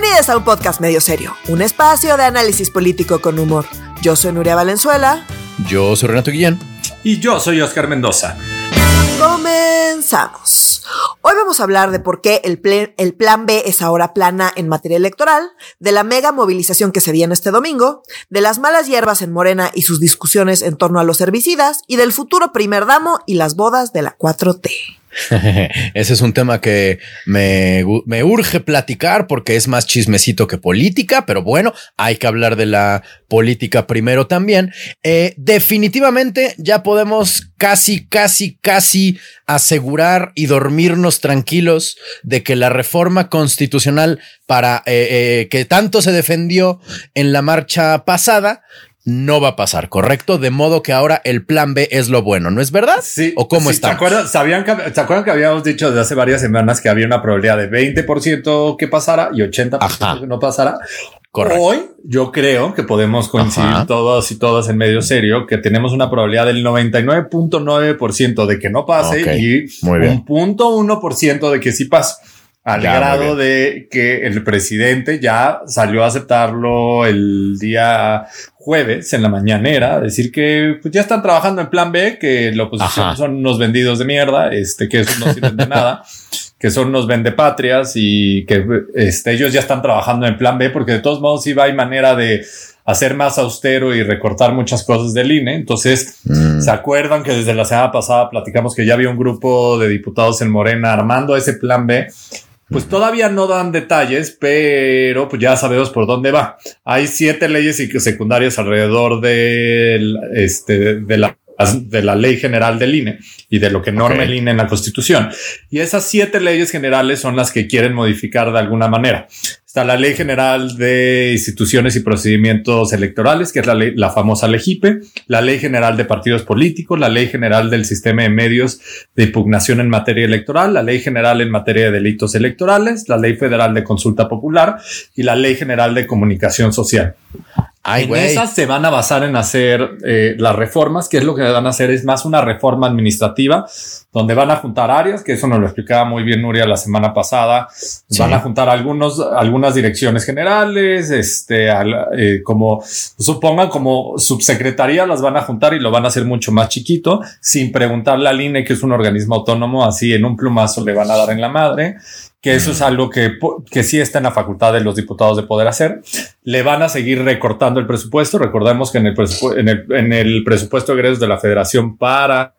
Bienvenidos a un podcast medio serio, un espacio de análisis político con humor. Yo soy Nuria Valenzuela. Yo soy Renato Guillén. Y yo soy Oscar Mendoza. Comenzamos. Hoy vamos a hablar de por qué el, el, plan B es ahora plana en materia electoral, de la mega movilización que se viene este domingo, de las malas hierbas en Morena y sus discusiones en torno a los herbicidas, y del futuro primer damo y las bodas de la 4T. Ese es un tema que me, urge platicar porque es más chismecito que política, pero bueno, hay que hablar de la política primero también. Eh, definitivamente ya podemos casi, casi, casi asegurar y dormirnos tranquilos de que la reforma constitucional para eh, eh, que tanto se defendió en la marcha pasada no va a pasar, ¿correcto? De modo que ahora el plan B es lo bueno, ¿no es verdad? Sí. ¿O cómo está? ¿Se acuerdan, ¿sabían que, ¿Se acuerdan que habíamos dicho desde hace varias semanas que había una probabilidad de 20% que pasara y 80% que no pasara? Correcto. Hoy yo creo que podemos coincidir todos y todas en medio serio que tenemos una probabilidad del 99.9% de que no pase y un punto uno por ciento de que sí pase. Al grado de que el presidente ya salió a aceptarlo el día jueves en la mañanera, decir que pues, ya están trabajando en plan B, que la oposición son unos vendidos de mierda, este, que eso no sirven de nada, que son unos vendepatrias y que este, ellos ya están trabajando en plan B, porque de todos modos iba hay manera de hacer más austero y recortar muchas cosas del INE. Entonces, mm. ¿se acuerdan que desde la semana pasada platicamos que ya había un grupo de diputados en Morena armando ese plan B? Pues todavía no dan detalles, pero pues ya sabemos por dónde va. Hay siete leyes secundarias alrededor de, este, de la de la ley general del INE y de lo que norma el INE en la constitución. Y esas siete leyes generales son las que quieren modificar de alguna manera. Está la Ley General de Instituciones y Procedimientos Electorales, que es la, ley, la famosa LEGIPE, la Ley General de Partidos Políticos, la Ley General del Sistema de Medios de Impugnación en materia electoral, la Ley General en materia de delitos electorales, la Ley Federal de Consulta Popular y la Ley General de Comunicación Social. En esas se van a basar en hacer eh, las reformas, que es lo que van a hacer, es más una reforma administrativa, donde van a juntar áreas, que eso nos lo explicaba muy bien Nuria la semana pasada, van a juntar algunos, algunas direcciones generales, este, eh, como supongan como subsecretaría las van a juntar y lo van a hacer mucho más chiquito, sin preguntarle al INE, que es un organismo autónomo, así en un plumazo le van a dar en la madre que eso es algo que, que sí está en la facultad de los diputados de poder hacer. Le van a seguir recortando el presupuesto. Recordemos que en el, en el, en el presupuesto de egresos de la federación para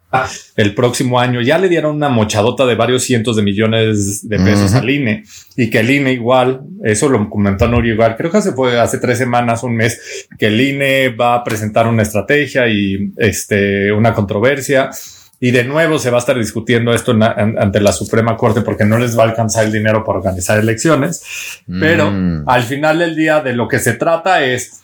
el próximo año ya le dieron una mochadota de varios cientos de millones de pesos al INE y que el INE igual, eso lo comentó Nuri igual, creo que se fue hace tres semanas, un mes, que el INE va a presentar una estrategia y este, una controversia y de nuevo se va a estar discutiendo esto ante la Suprema Corte porque no les va a alcanzar el dinero para organizar elecciones. Pero mm. al final del día de lo que se trata es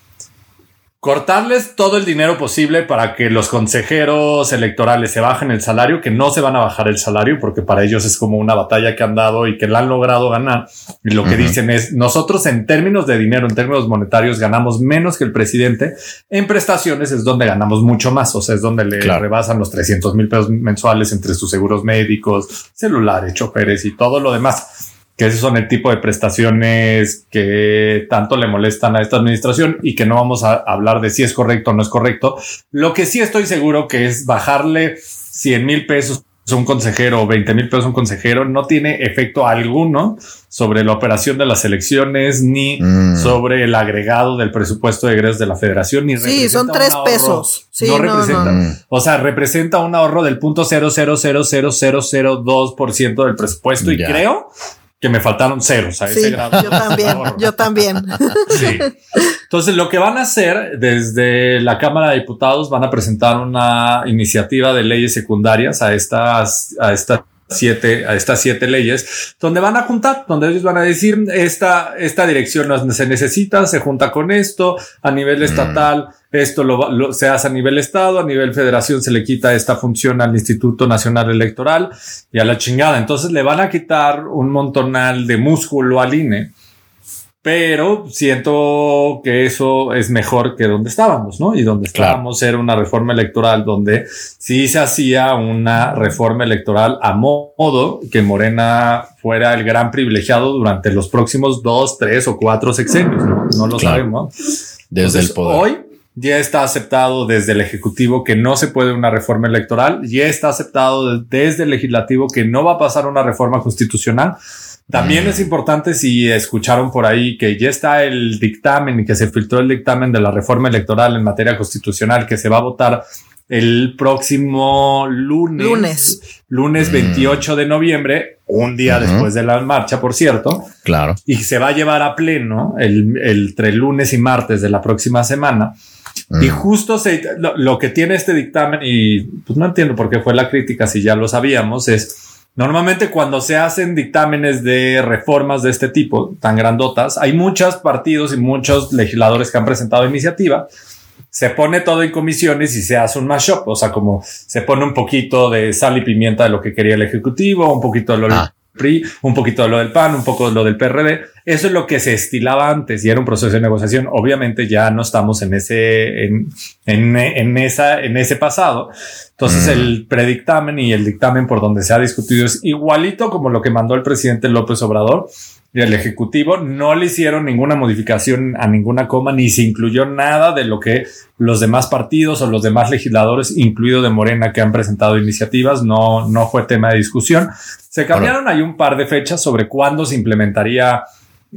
cortarles todo el dinero posible para que los consejeros electorales se bajen el salario, que no se van a bajar el salario porque para ellos es como una batalla que han dado y que la han logrado ganar. Y lo que dicen es, nosotros en términos de dinero, en términos monetarios, ganamos menos que el presidente. En prestaciones es donde ganamos mucho más, o sea, es donde le rebasan los 300 mil pesos mensuales entre sus seguros médicos, celulares, choferes y todo lo demás que esos son el tipo de prestaciones que tanto le molestan a esta administración y que no vamos a hablar de si es correcto o no es correcto. Lo que sí estoy seguro que es bajarle 100 mil pesos a un consejero o 20 mil pesos a un consejero no tiene efecto alguno sobre la operación de las elecciones ni mm. sobre el agregado del presupuesto de egresos de la federación ni sí son tres pesos sí, no, representa mm. o sea representa un ahorro del punto cero cero cero cero cero cero dos por ciento del presupuesto y creo que me faltaron ceros a ese grado. Yo también, yo también. Sí. Entonces, lo que van a hacer desde la Cámara de Diputados van a presentar una iniciativa de leyes secundarias a estas, a estas siete, a estas siete leyes, donde van a juntar, donde ellos van a decir esta, esta dirección no se necesita, se junta con esto, a nivel mm. estatal, esto lo, se hace a nivel estado, a nivel federación se le quita esta función al Instituto Nacional Electoral y a la chingada. Entonces le van a quitar un montonal de músculo al INE pero siento que eso es mejor que donde estábamos, ¿no? Y donde estábamos era una reforma electoral donde sí se hacía una reforma electoral a modo que Morena fuera el gran privilegiado durante los próximos dos, tres o cuatro sexenios, ¿no? No lo sabemos. Desde el poder. Hoy ya está aceptado desde el Ejecutivo que no se puede una reforma electoral, ya está aceptado desde el Legislativo que no va a pasar una reforma constitucional también mm. es importante si escucharon por ahí que ya está el dictamen y que se filtró el dictamen de la reforma electoral en materia constitucional que se va a votar el próximo lunes. Lunes. Lunes 28 mm. de noviembre, un día después de la marcha, por cierto. Claro. Y se va a llevar a pleno el, entre lunes y martes de la próxima semana. Y mm. justo se, lo, lo, que tiene este dictamen, y pues no entiendo por qué fue la crítica si ya lo sabíamos, es Normalmente cuando se hacen dictámenes de reformas de este tipo, tan grandotas, hay muchos partidos y muchos legisladores que han presentado iniciativa. Se pone todo en comisiones y se hace un mashup, o sea, como se pone un poquito de sal y pimienta de lo que quería el Ejecutivo, un poquito de lo ah. PRI, un poquito de lo del PAN, un poco de lo del PRD. Eso es lo que se estilaba antes y era un proceso de negociación. Obviamente ya no estamos en ese, en, en, en esa, en ese pasado. Entonces mm. el predictamen y el dictamen por donde se ha discutido es igualito como lo que mandó el presidente López Obrador el Ejecutivo. No le hicieron ninguna modificación a ninguna coma ni se incluyó nada de lo que los demás partidos o los demás legisladores, incluido de Morena, que han presentado iniciativas. No, no fue tema de discusión. Se cambiaron ahí un par de fechas sobre cuándo se implementaría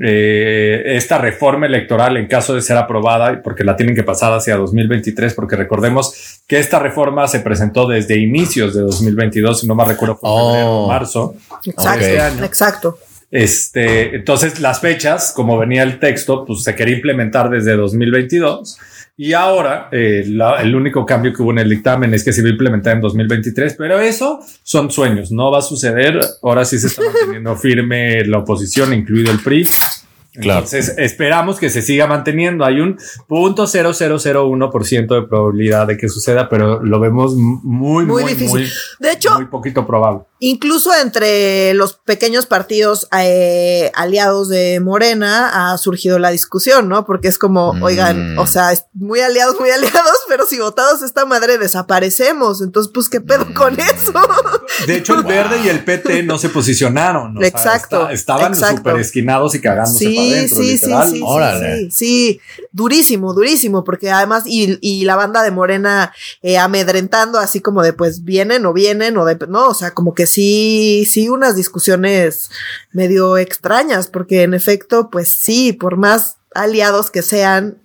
eh, esta reforma electoral en caso de ser aprobada, porque la tienen que pasar hacia 2023, porque recordemos que esta reforma se presentó desde inicios de 2022, si no me recuerdo, fue oh. marzo. Exacto, este exacto. Este, entonces las fechas, como venía el texto, pues se quería implementar desde 2022 y ahora eh, el único cambio que hubo en el dictamen es que se va a implementar en 2023, pero eso son sueños, no va a suceder. Ahora sí se está manteniendo firme la oposición, incluido el PRI. Entonces esperamos que se siga manteniendo. Hay un punto ciento de probabilidad de que suceda, pero lo vemos muy, muy, difícil. de hecho, muy poquito probable. Incluso entre los pequeños partidos eh, aliados de Morena ha surgido la discusión, ¿no? Porque es como, mm. oigan, o sea, muy aliados, muy aliados, pero si votados esta madre desaparecemos. Entonces, pues, ¿qué pedo con mm. eso? De hecho, el verde y el PT no se posicionaron. exacto. estaban súper esquinados y cagándose sí, para adentro, sí, sí, sí, sí, sí, durísimo, durísimo, porque además, y, y la banda de Morena eh, amedrentando así como de, pues, vienen o vienen o de, no, o sea, como que sí, sí, unas discusiones medio extrañas, porque en efecto, pues sí, por más aliados que sean,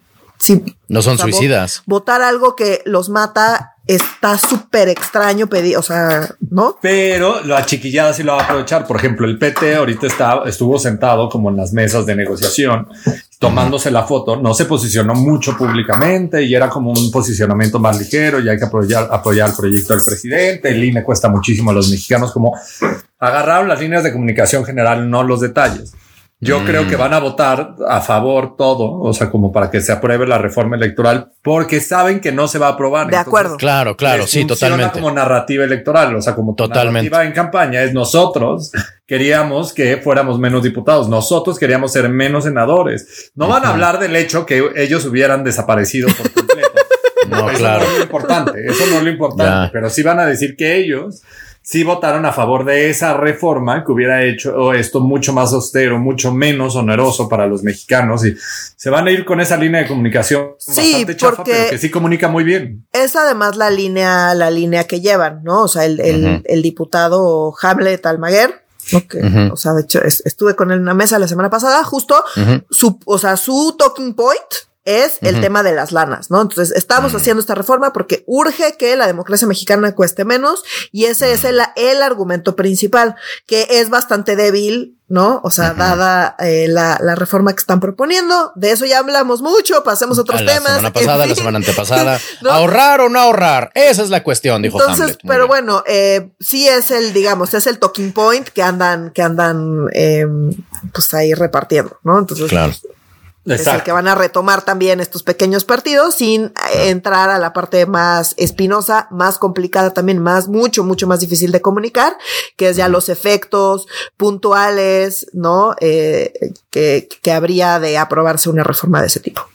no son suicidas. Votar algo que los mata está súper extraño pedir, o sea, ¿no? Pero la chiquillada sí lo va a aprovechar. Por ejemplo, el PT ahorita está, estuvo sentado como en las mesas de negociación, tomándose la foto. No se posicionó mucho públicamente y era como un posicionamiento más ligero y hay que apoyar, apoyar el proyecto del presidente. El INE cuesta muchísimo a los mexicanos como agarraron las líneas de comunicación general, no los detalles. Yo creo que mm. van a votar a favor todo, o sea, como para que se apruebe la reforma electoral, porque saben que no se va a aprobar. De acuerdo. Claro, claro, sí, totalmente. Como narrativa electoral, o sea, como totalmente. narrativa en campaña es nosotros queríamos que fuéramos menos diputados, nosotros queríamos ser menos senadores. No van a hablar del hecho que ellos hubieran desaparecido por completo. no, eso claro. no es lo importante, eso no es lo importante, pero sí van a decir que ellos sí votaron a favor de esa reforma que hubiera hecho esto mucho más austero, mucho menos oneroso para los mexicanos y se van a ir con esa línea de comunicación sí, bastante chafa, pero que sí comunica muy bien. Es además la línea, la línea que llevan, ¿no? O sea, el, el, diputado Hamlet Almaguer. Okay. O sea, de hecho, estuve con él en una mesa la semana pasada, justo su, o sea, su talking point es el tema de las lanas, ¿no? Entonces, estamos haciendo esta reforma porque urge que la democracia mexicana cueste menos y ese es el, el, argumento principal, que es bastante débil, ¿no? O sea, dada eh, la, la, reforma que están proponiendo, de eso ya hablamos mucho, pasemos a otros temas. La semana pasada, la semana antepasada. ¿Ahorrar o no ahorrar? Esa es la cuestión, dijo Entonces, pero bueno, eh, sí es el, digamos, es el talking point que andan, que andan, eh, pues ahí repartiendo, ¿no? Entonces, claro. Es el que van a retomar también estos pequeños partidos sin entrar a la parte más espinosa, más complicada también, más, mucho, mucho más difícil de comunicar, que es ya los efectos puntuales, ¿no? Eh, que, que habría de aprobarse una reforma de ese tipo.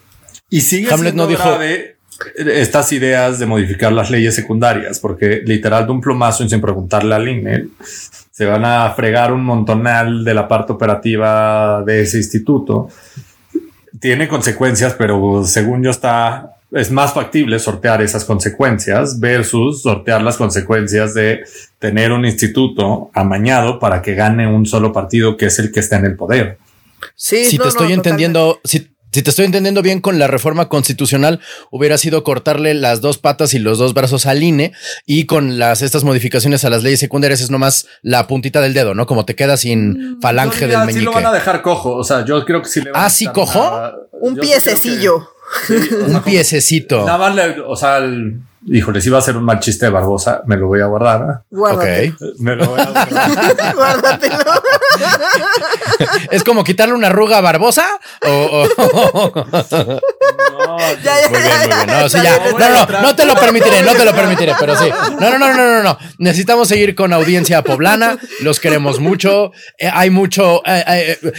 Y sigue Hamlet no dijo estas ideas de modificar las leyes secundarias, porque literal de un plomazo y sin preguntarle al INE, se van a fregar un montonal de la parte operativa de ese instituto tiene consecuencias, pero según yo está, es más factible sortear esas consecuencias versus sortear las consecuencias de tener un instituto amañado para que gane un solo partido que es el que está en el poder. Sí, si te estoy entendiendo, si, si, te estoy entendiendo bien con la reforma constitucional, hubiera sido cortarle las dos patas y los dos brazos al INE y con las estas modificaciones a las leyes secundarias es nomás la puntita del dedo, ¿no? Como te quedas sin mm, falange del meñique. Sí lo van a dejar cojo, o sea, yo creo que sí le van ¿Ah, sí cojo? un piececillo. un piececito. Nada más, le, o sea, el, Híjole, si va a ser un mal chiste de Barbosa, me lo voy a guardar. ¿eh? Me lo voy a guardar. Guárdatelo. ¿Es como quitarle una arruga a Barbosa? O, No, ya, ya, muy bien, muy bien. No, sí, ya. no, no, no te lo permitiré, no te lo permitiré, pero sí. No, no, no, no, no, no. Necesitamos seguir con audiencia poblana. Los queremos mucho. Eh, hay mucho. Eh, eh,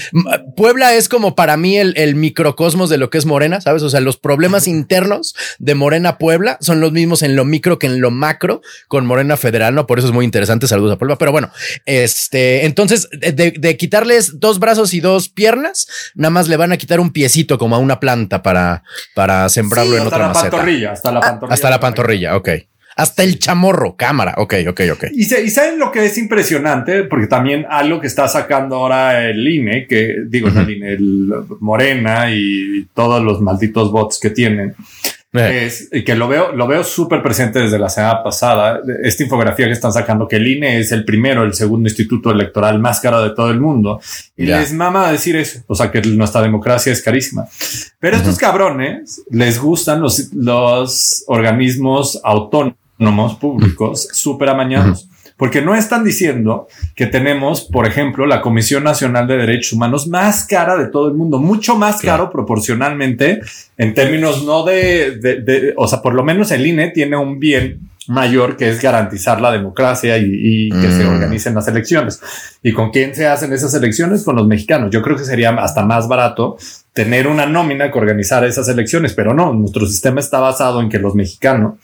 Puebla es como para mí el, el microcosmos de lo que es Morena, ¿sabes? O sea, los problemas internos de Morena Puebla son los mismos en lo micro que en lo macro con Morena Federal, ¿no? Por eso es muy interesante. Saludos a Puebla. Pero bueno, este, entonces, de, quitarles dos brazos y dos piernas, nada más le van a quitar un piecito como a una planta para, para sembrarlo en otra maceta. Pantorrilla, hasta la ah, pantorrilla. Hasta la pantorrilla, ok. Hasta el chamorro, cámara. Ok, ok, ok. Y, y, saben lo que es impresionante, porque también algo que está sacando ahora el INE, que digo, el INE, el Morena y todos los malditos bots que tienen. Es que lo veo, lo veo súper presente desde la semana pasada. Esta infografía que están sacando que el INE es el primero, el segundo instituto electoral más caro de todo el mundo. Y les mama decir eso. O sea, que nuestra democracia es carísima. Pero estos cabrones les gustan los, los organismos autónomos públicos súper amañados. Porque no están diciendo que tenemos, por ejemplo, la Comisión Nacional de Derechos Humanos más cara de todo el mundo, mucho más caro proporcionalmente en términos no de, de, o sea, por lo menos el INE tiene un bien mayor que es garantizar la democracia y, que se mm. organicen las elecciones. ¿Y con quién se hacen esas elecciones? Con los mexicanos. Yo creo que sería hasta más barato tener una nómina que organizar esas elecciones, pero no, nuestro sistema está basado en que los mexicanos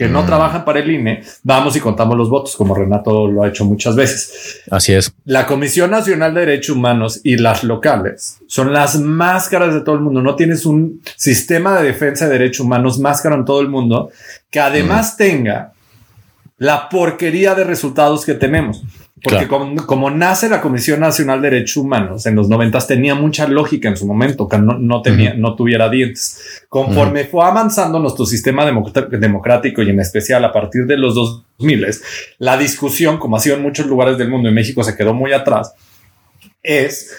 que no mm. trabajan para el INE, vamos y contamos los votos, como Renato lo ha hecho muchas veces. Así es. La Comisión Nacional de Derechos Humanos y las locales son las más caras de todo el mundo. No tienes un sistema de defensa de derechos humanos más caro en todo el mundo que además mm. tenga la porquería de resultados que tenemos. Porque como, nace la Comisión Nacional de Derechos Humanos en los noventas tenía mucha lógica en su momento, que no, tenía, no tuviera dientes. Conforme fue avanzando nuestro sistema democrático y en especial a partir de los 2000, la discusión, como ha sido en muchos lugares del mundo y México se quedó muy atrás, es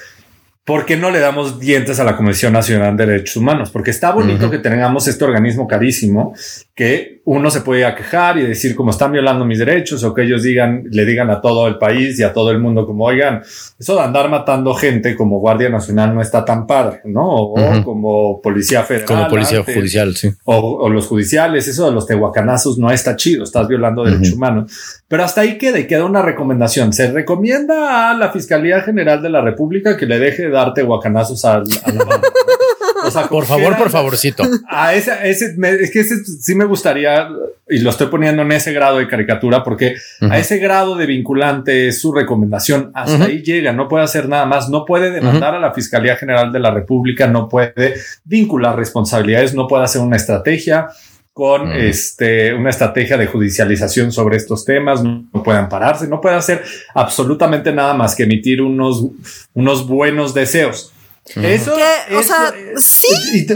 ¿por qué no le damos dientes a la Comisión Nacional de Derechos Humanos? Porque está bonito que tengamos este organismo carísimo que uno se puede quejar y decir como están violando mis derechos o que ellos digan, le digan a todo el país y a todo el mundo como, oigan, eso de andar matando gente como Guardia Nacional no está tan padre, ¿no? O, como Policía Federal. Como Policía Judicial, sí. O, los judiciales, eso de los tehuacanazos no está chido, estás violando derechos humanos. Pero hasta ahí queda y queda una recomendación. Se recomienda a la Fiscalía General de la República que le deje de dar tehuacanazos a, a la. O sea, por favor, por favorcito. A ese, ese es que ese sí me gustaría, y lo estoy poniendo en ese grado de caricatura, porque a ese grado de vinculante es su recomendación. Hasta ahí llega, no puede hacer nada más, no puede demandar a la Fiscalía General de la República, no puede vincular responsabilidades, no puede hacer una estrategia con este, una estrategia de judicialización sobre estos temas, no, puede ampararse, no puede hacer absolutamente nada más que emitir unos, unos buenos deseos. Eso, o sea, sí,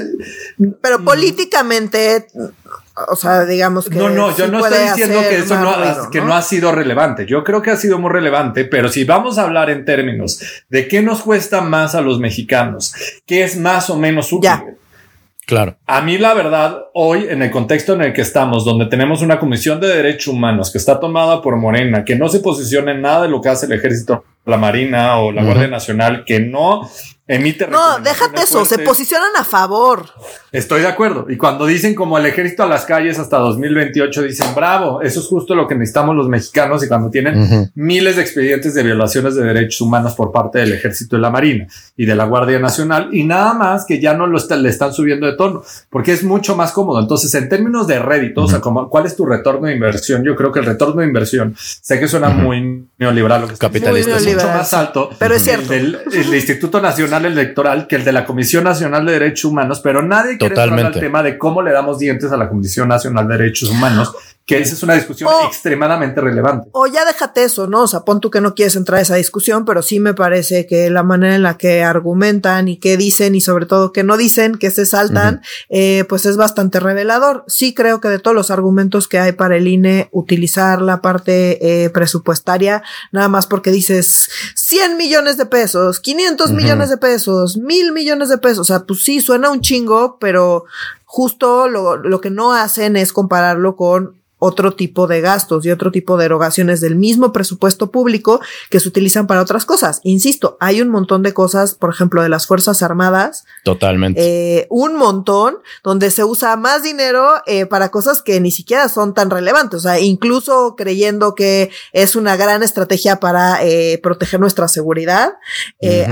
pero políticamente, o sea, digamos que. No, no, yo no estoy diciendo que eso no, ha, que ¿no? ha sido relevante. Yo creo que ha sido muy relevante, pero si vamos a hablar en términos de qué nos cuesta más a los mexicanos, qué es más o menos útil. Claro. A mí, la verdad, hoy, en el contexto en el que estamos, donde tenemos una comisión de derechos humanos que está tomada por Morena, que no se posiciona en nada de lo que hace el ejército la Marina o la Guardia Nacional que no emite. No, déjate eso, se posicionan a favor. Estoy de acuerdo. Y cuando dicen como el ejército a las calles hasta 2028, dicen bravo, eso es justo lo que necesitamos los mexicanos y cuando tienen miles de expedientes de violaciones de derechos humanos por parte del ejército de la Marina y de la Guardia Nacional y nada más que ya no lo le están subiendo de tono porque es mucho más cómodo. Entonces, en términos de rédito, o sea, como, ¿cuál es tu retorno de inversión? Yo creo que el retorno de inversión, sé que suena muy neoliberal, lo que capitalista mucho más alto, pero es cierto. El, el Instituto Nacional Electoral que el de la Comisión Nacional de Derechos Humanos, pero nadie quiere hablar del tema de cómo le damos dientes a la Comisión Nacional de Derechos Humanos que esa es una discusión extremadamente relevante. O ya déjate eso, ¿no? O sea, pon tú que no quieres entrar a esa discusión, pero sí me parece que la manera en la que argumentan y que dicen y sobre todo que no dicen, que se saltan, eh, pues es bastante revelador. Sí creo que de todos los argumentos que hay para el INE, utilizar la parte eh, presupuestaria, nada más porque dices 100 millones de pesos, 500 millones de pesos, mil millones de pesos, o sea, pues sí, suena un chingo, pero justo lo, lo que no hacen es compararlo con otro tipo de gastos y otro tipo de erogaciones del mismo presupuesto público que se utilizan para otras cosas. Insisto, hay un montón de cosas, por ejemplo, de las Fuerzas Armadas. Totalmente. Eh, un montón donde se usa más dinero eh, para cosas que ni siquiera son tan relevantes. O sea, incluso creyendo que es una gran estrategia para eh, proteger nuestra seguridad,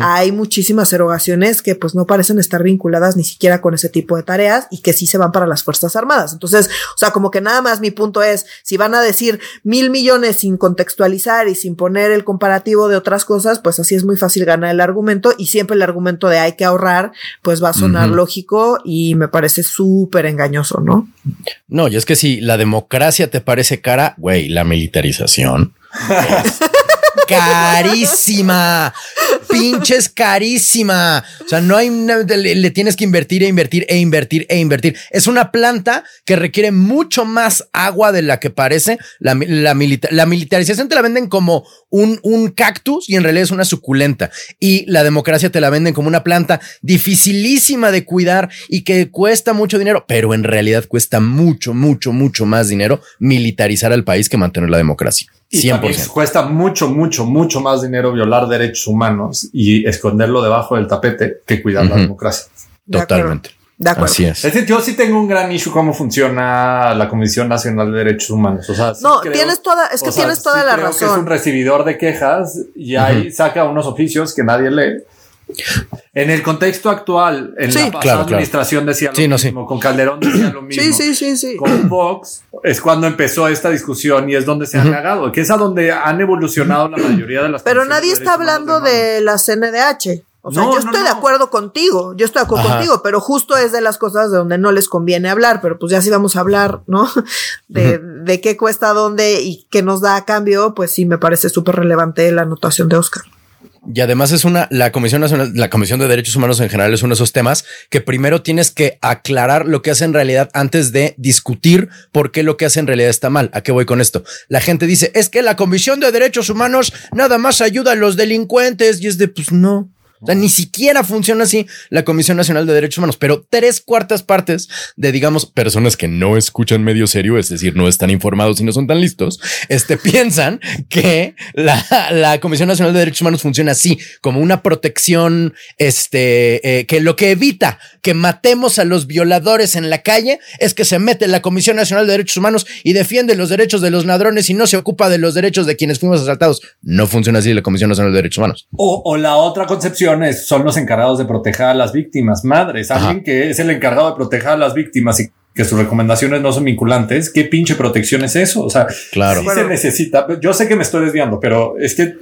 hay muchísimas erogaciones que pues no parecen estar vinculadas ni siquiera con ese tipo de tareas y que sí se van para las Fuerzas Armadas. Entonces, o sea, como que nada más mi punto es, si van a decir mil millones sin contextualizar y sin poner el comparativo de otras cosas, pues así es muy fácil ganar el argumento y siempre el argumento de hay que ahorrar, pues va a sonar lógico y me parece súper engañoso, ¿no? No, y es que si la democracia te parece cara, güey, la militarización. carísima. Pinches carísima. O sea, no hay, le, le, tienes que invertir e invertir e invertir e invertir. Es una planta que requiere mucho más agua de la que parece. La, la, militarización te la venden como un, un cactus y en realidad es una suculenta. Y la democracia te la venden como una planta dificilísima de cuidar y que cuesta mucho dinero, pero en realidad cuesta mucho, mucho, mucho más dinero militarizar al país que mantener la democracia. Y 100%. cuesta mucho, mucho, mucho más dinero violar derechos humanos y esconderlo debajo del tapete que cuidar la democracia. Totalmente. De acuerdo. Así es. es yo sí tengo un gran issue cómo funciona la Comisión Nacional de Derechos Humanos. O sea, no, tienes toda, es que tienes toda la razón. es un recibidor de quejas y ahí saca unos oficios que nadie lee en el contexto actual, en la pasada administración decía lo mismo, con Calderón decía lo mismo. Sí, sí, sí, Con Vox es cuando empezó esta discusión y es donde se han cagado, que es a donde han evolucionado la mayoría de las Pero nadie está hablando de, la CNDH. O sea, yo estoy de acuerdo contigo, yo estoy de acuerdo contigo, pero justo es de las cosas de donde no les conviene hablar, pero pues ya si vamos a hablar, ¿no? De, de qué cuesta dónde y qué nos da a cambio, pues sí me parece súper relevante la anotación de Oscar. Y además es una, la Comisión Nacional, la Comisión de Derechos Humanos en general es uno de esos temas que primero tienes que aclarar lo que hace en realidad antes de discutir por qué lo que hace en realidad está mal. ¿A qué voy con esto? La gente dice, es que la Comisión de Derechos Humanos nada más ayuda a los delincuentes y es de, pues no. O sea, ni siquiera funciona así la Comisión Nacional de Derechos Humanos, pero tres cuartas partes de, digamos, personas que no escuchan medio serio, es decir, no están informados y no son tan listos, este, piensan que la, la Comisión Nacional de Derechos Humanos funciona así, como una protección, este, eh, que lo que evita que matemos a los violadores en la calle es que se mete la Comisión Nacional de Derechos Humanos y defiende los derechos de los ladrones y no se ocupa de los derechos de quienes fuimos asaltados. No funciona así la Comisión Nacional de Derechos Humanos. O, o la otra concepción son los encargados de proteger a las víctimas. Madres, alguien que es el encargado de proteger a las víctimas y que sus recomendaciones no son vinculantes, ¿qué pinche protección es eso? O sea, claro. Sí se necesita. Yo sé que me estoy desviando, pero es que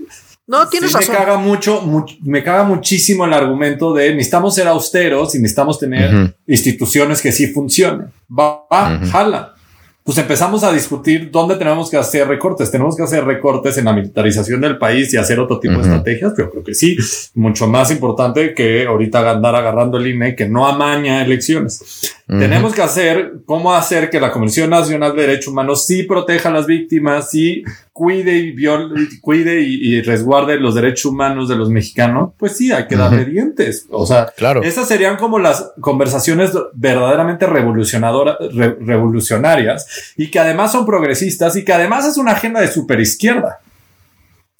no tienes razón. Me caga mucho, me caga muchísimo el argumento de necesitamos ser austeros y necesitamos tener instituciones que sí funcionen. Va, va jala pues empezamos a discutir dónde tenemos que hacer recortes. Tenemos que hacer recortes en la militarización del país y hacer otro tipo de estrategias. Yo creo que sí, mucho más importante que ahorita andar agarrando el INE que no amaña elecciones. Tenemos que hacer cómo hacer que la Comisión Nacional de Derechos Humanos sí proteja a las víctimas, sí cuide y viole, cuide y, resguarde los derechos humanos de los mexicanos. Pues sí, hay que darle dientes. O sea, claro. esas serían como las conversaciones verdaderamente revolucionadoras, revolucionarias y que además son progresistas y que además es una agenda de superizquierda.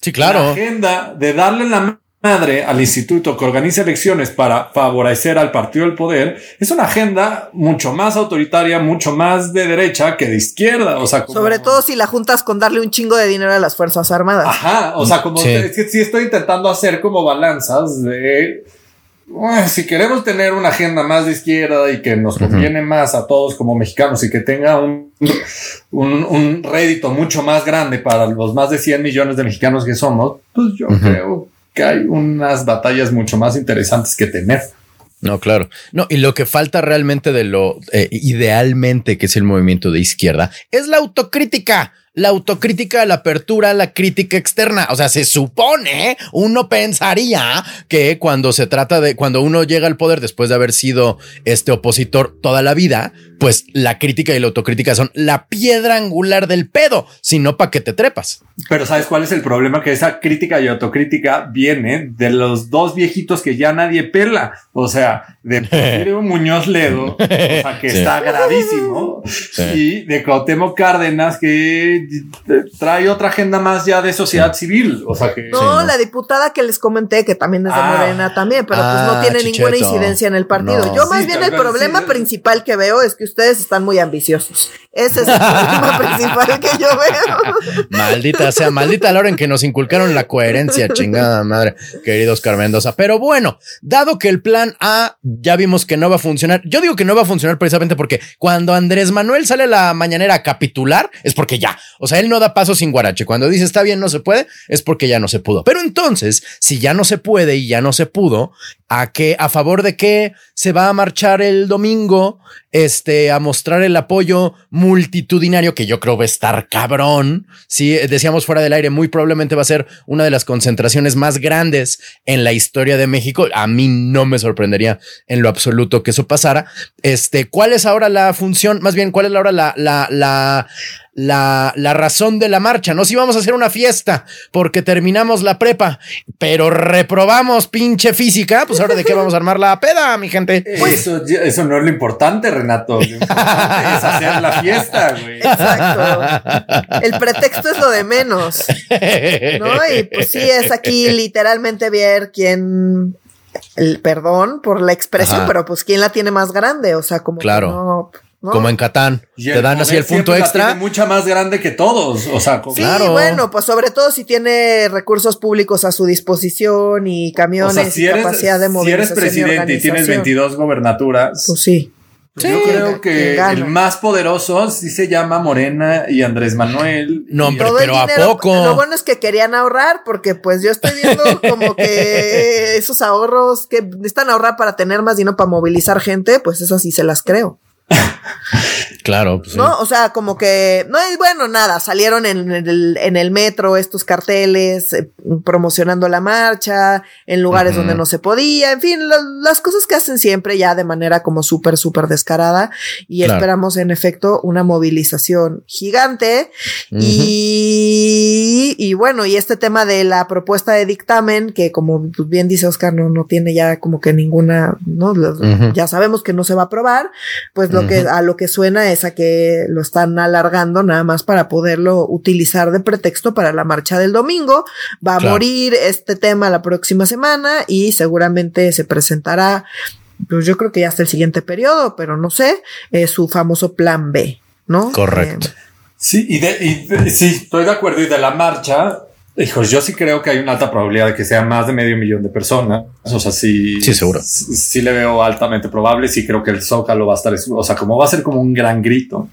Sí, claro. La agenda de darle la madre al instituto que organiza elecciones para favorecer al partido del poder es una agenda mucho más autoritaria, mucho más de derecha que de izquierda. O sea, sobre todo si la juntas con darle un chingo de dinero a las Fuerzas Armadas. Ajá, o sea, como sí. es que sí estoy intentando hacer como balanzas de si queremos tener una agenda más de izquierda y que nos conviene más a todos como mexicanos y que tenga un, un, un, rédito mucho más grande para los más de 100 millones de mexicanos que somos, pues yo creo que hay unas batallas mucho más interesantes que tener. No, claro. No, y lo que falta realmente de lo eh, idealmente que es el movimiento de izquierda es la autocrítica la autocrítica, la apertura, la crítica externa. O sea, se supone, uno pensaría que cuando se trata de, cuando uno llega al poder después de haber sido este opositor toda la vida, pues la crítica y la autocrítica son la piedra angular del pedo, si no, ¿para qué te trepas? Pero ¿sabes cuál es el problema? Que esa crítica y autocrítica viene de los dos viejitos que ya nadie pela. O sea, de Porfirio Muñoz Ledo, o sea, que está gravísimo, y de Cuauhtémoc Cárdenas, que trae otra agenda más ya de sociedad civil. O sea que. No, la diputada que les comenté, que también es de ah. Morena también, pero pues no ah, tiene ninguna incidencia en el partido. Yo más bien el problema principal que veo es que ustedes están muy ambiciosos. Ese es el problema principal que yo veo. Maldita sea, maldita la hora en que nos inculcaron la coherencia, chingada madre, queridos Carmendosa. Pero bueno, dado que el plan A ya vimos que no va a funcionar, yo digo que no va a funcionar precisamente porque cuando Andrés Manuel sale a la mañanera a capitular, es porque ya, o sea, él no da paso sin guarache. Cuando dice está bien, no se puede, es porque ya no se pudo. Pero entonces, si ya no se puede y ya no se pudo, ¿a qué, a favor de qué se va a marchar el domingo? Este, a mostrar el apoyo multitudinario que yo creo va a estar cabrón. Si decíamos fuera del aire, muy probablemente va a ser una de las concentraciones más grandes en la historia de México. A mí no me sorprendería en lo absoluto que eso pasara. Este, ¿cuál es ahora la función? Más bien, ¿cuál es ahora la, la, la, la, la razón de la marcha. No si vamos a hacer una fiesta porque terminamos la prepa, pero reprobamos pinche física, pues ahora de qué vamos a armar la peda, mi gente. Eso, eso no es lo importante, Renato. Lo importante es hacer la fiesta, güey. Exacto. El pretexto es lo de menos. ¿No? Y pues sí, es aquí literalmente ver quién el perdón por la expresión, pero pues quién la tiene más grande, o sea, como claro. no, como en Catán. te dan así el punto extra. Tiene mucha más grande que todos. O sea, sí, bueno, pues sobre todo si tiene recursos públicos a su disposición y camiones y capacidad de movilización. Si eres presidente y, tienes 22 gobernaturas. Pues sí. Pues yo creo que el más poderoso sí se llama Morena y Andrés Manuel. No, pero a poco. Lo bueno es que querían ahorrar porque pues yo estoy viendo como que esos ahorros que necesitan ahorrar para tener más dinero para movilizar gente, pues eso sí se las creo. Claro. Pues ¿No? O sea, como que, no, es bueno, nada, salieron en el, en el metro estos carteles eh, promocionando la marcha, en lugares donde no se podía, en fin, las cosas que hacen siempre ya de manera como súper, súper descarada y esperamos en efecto una movilización gigante y, y bueno, y este tema de la propuesta de dictamen, que como bien dice Oscar, no, no tiene ya como que ninguna, ¿no? Ya sabemos que no se va a aprobar, pues lo que, a lo que suena es a que lo están alargando nada más para poderlo utilizar de pretexto para la marcha del domingo. Va a morir este tema la próxima semana y seguramente se presentará, pues yo creo que ya hasta el siguiente periodo, pero no sé, eh, su famoso plan B, ¿no? Correcto. Eh, sí, y, de, y sí, estoy de acuerdo. Y de la marcha, Hijos, yo sí creo que hay una alta probabilidad de que sea más de medio millón de personas. O sea, sí. Sí, seguro. Sí, le veo altamente probable. Sí creo que el Zócalo va a estar, o sea, como va a ser como un gran grito.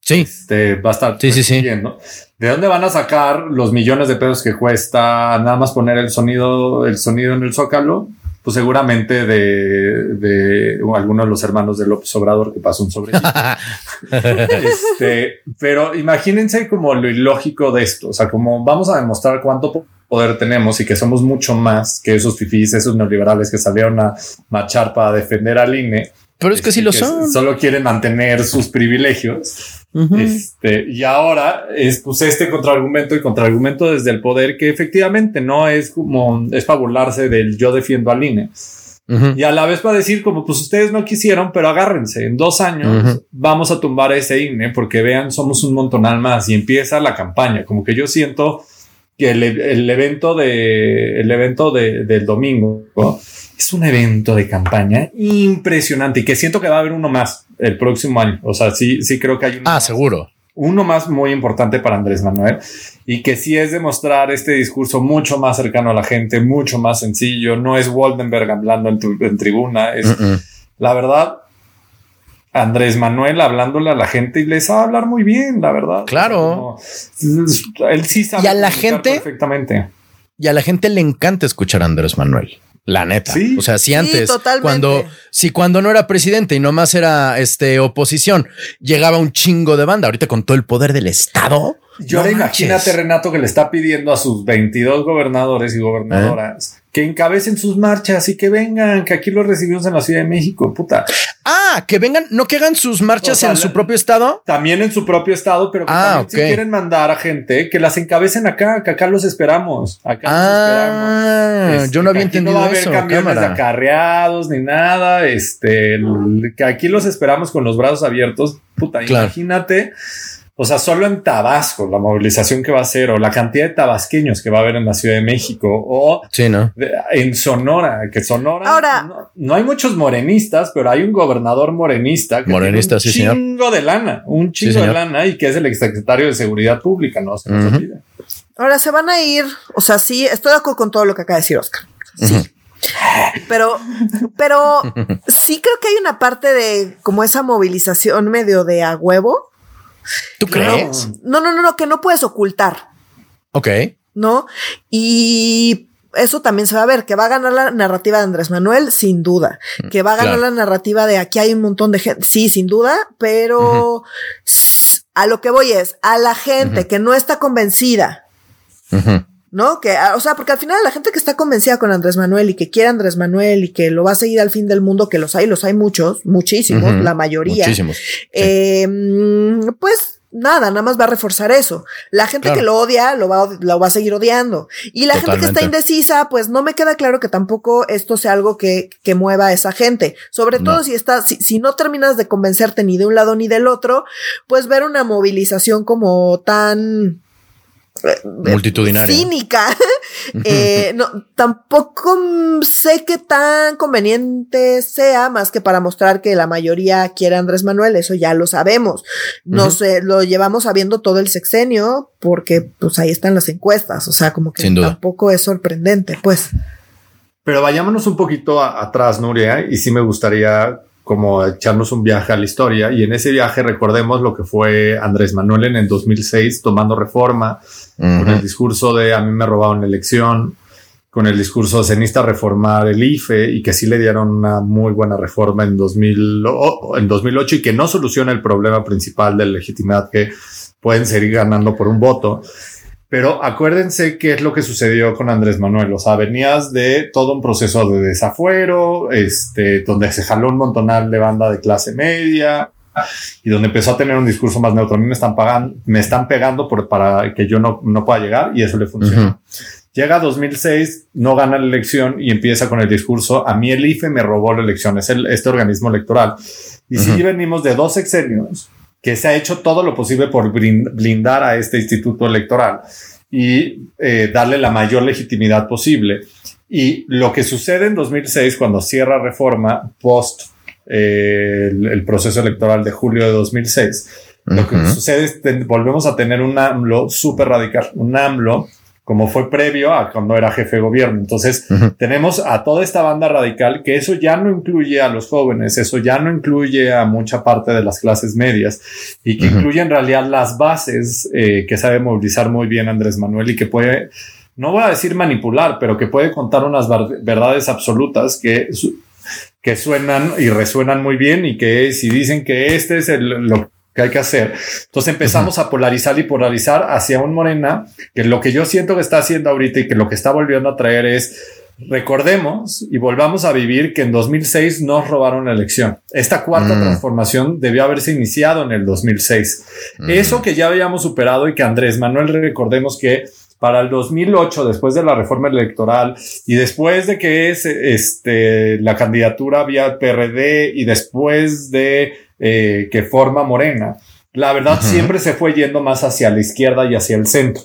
Sí. Este, va a estar. Sí, sí, sí. ¿De dónde van a sacar los millones de pesos que cuesta nada más poner el sonido, el sonido en el Zócalo? Pues seguramente de, de algunos de los hermanos de López Obrador que pasó un sobre. este, pero imagínense como lo ilógico de esto. O sea, como vamos a demostrar cuánto poder tenemos y que somos mucho más que esos fifís, esos neoliberales que salieron a marchar para defender al INE. Pero es que sí lo son. Solo quieren mantener sus privilegios. Este, y ahora es pues este contraargumento y contraargumento desde el poder que efectivamente no es como es para burlarse del yo defiendo al INE. Y a la vez para decir como pues ustedes no quisieron, pero agárrense, en dos años vamos a tumbar ese INE porque vean, somos un montonal más y empieza la campaña. Como que yo siento que el, evento de el evento de, del domingo es un evento de campaña impresionante y que siento que va a haber uno más el próximo año. O sea, sí, sí creo que hay uno. Ah, seguro. Uno más muy importante para Andrés Manuel y que sí es demostrar este discurso mucho más cercano a la gente, mucho más sencillo. No es Waldenberg hablando en, tribuna, es la verdad. Andrés Manuel hablándole a la gente y les va a hablar muy bien, la verdad. Claro. él sí sabe. Y a la gente. Perfectamente. Y a la gente le encanta escuchar a Andrés Manuel. La neta. O sea, si antes, cuando, si cuando no era presidente y nomás era este oposición, llegaba un chingo de banda. Ahorita con todo el poder del Estado. Yo ahora imagínate, Renato, que le está pidiendo a sus 22 gobernadores y gobernadoras que encabecen sus marchas y que vengan, que aquí los recibimos en la Ciudad de México, puta. Ah, que vengan, no que hagan sus marchas en su propio estado. También en su propio estado, pero que ah, también si quieren mandar a gente que las encabecen acá, que acá los esperamos. Acá ah, esperamos. yo no había entendido no va a haber camiones de acarreados ni nada. Este, que aquí los esperamos con los brazos abiertos. Puta, imagínate o sea, solo en Tabasco, la movilización que va a ser, o la cantidad de tabasqueños que va a haber en la Ciudad de México, o en Sonora, que Sonora Ahora, no, hay muchos morenistas, pero hay un gobernador morenista que morenista, tiene un chingo de lana, un chingo de lana, y que es el exsecretario de Seguridad Pública, no se nos olvida. Ahora se van a ir, o sea, sí, estoy de acuerdo con todo lo que acaba de decir Oscar. Sí. Pero, pero sí creo que hay una parte de como esa movilización medio de a huevo ¿Tú crees? No, no, no, no, que no puedes ocultar. Ok. ¿No? Y eso también se va a ver, que va a ganar la narrativa de Andrés Manuel, sin duda. Que va a ganar la narrativa de aquí hay un montón de gente, sí, sin duda, pero a lo que voy es, a la gente que no está convencida, ¿no? Que, ah, o sea, porque al final la gente que está convencida con Andrés Manuel y que quiere Andrés Manuel y que lo va a seguir al fin del mundo, que los hay, los hay muchos, muchísimos, la mayoría. Muchísimos. Eh, pues nada, nada más va a reforzar eso. La gente que lo odia lo va, lo va a seguir odiando. Y la gente que está indecisa, pues no me queda claro que tampoco esto sea algo que, que mueva a esa gente. Sobre todo si está, si, si no terminas de convencerte ni de un lado ni del otro, pues ver una movilización como tan multitudinaria. Cínica. eh, no, tampoco sé qué tan conveniente sea, más que para mostrar que la mayoría quiere a Andrés Manuel, eso ya lo sabemos. No sé, lo llevamos sabiendo todo el sexenio, porque pues ahí están las encuestas, o sea, como que tampoco es sorprendente, pues. Pero vayámonos un poquito atrás, Nuria, y sí me gustaría como echarnos un viaje a la historia y en ese viaje recordemos lo que fue Andrés Manuel en el 2006 tomando reforma con el discurso de a mí me robaron la elección, con el discurso de cenista reformar el IFE y que sí le dieron una muy buena reforma en, 2000, en 2008 y que no soluciona el problema principal de legitimidad que pueden seguir ganando por un voto. Pero acuérdense qué es lo que sucedió con Andrés Manuel. O sea, venías de todo un proceso de desafuero, este, donde se jaló un montonal de banda de clase media y donde empezó a tener un discurso más neutro. A mí me están pagando, me están pegando por, para que yo no, no pueda llegar y eso le funciona. Llega 2006, no gana la elección y empieza con el discurso, a mí el IFE me robó la elección, es el, este organismo electoral. Y si venimos de dos sexenios que se ha hecho todo lo posible por blindar a este instituto electoral y eh, darle la mayor legitimidad posible. Y lo que sucede en 2006, cuando cierra reforma post eh, el, proceso electoral de julio de 2006, lo que sucede es que volvemos a tener un AMLO súper radical, un AMLO como fue previo a cuando era jefe de gobierno. Entonces, tenemos a toda esta banda radical que eso ya no incluye a los jóvenes, eso ya no incluye a mucha parte de las clases medias y que incluye en realidad las bases eh, que sabe movilizar muy bien Andrés Manuel y que puede, no voy a decir manipular, pero que puede contar unas verdades absolutas que que suenan y resuenan muy bien y que si dicen que este es el, lo que hay que hacer. Entonces empezamos a polarizar y polarizar hacia un Morena, que lo que yo siento que está haciendo ahorita y que lo que está volviendo a traer es, recordemos y volvamos a vivir que en 2006 nos robaron la elección. Esta cuarta mm. transformación debió haberse iniciado en el 2006. Mm. Eso que ya habíamos superado y que Andrés Manuel recordemos que para el 2008, después de la reforma electoral y después de que es este, la candidatura vía PRD y después de eh, que forma Morena. La verdad siempre se fue yendo más hacia la izquierda y hacia el centro.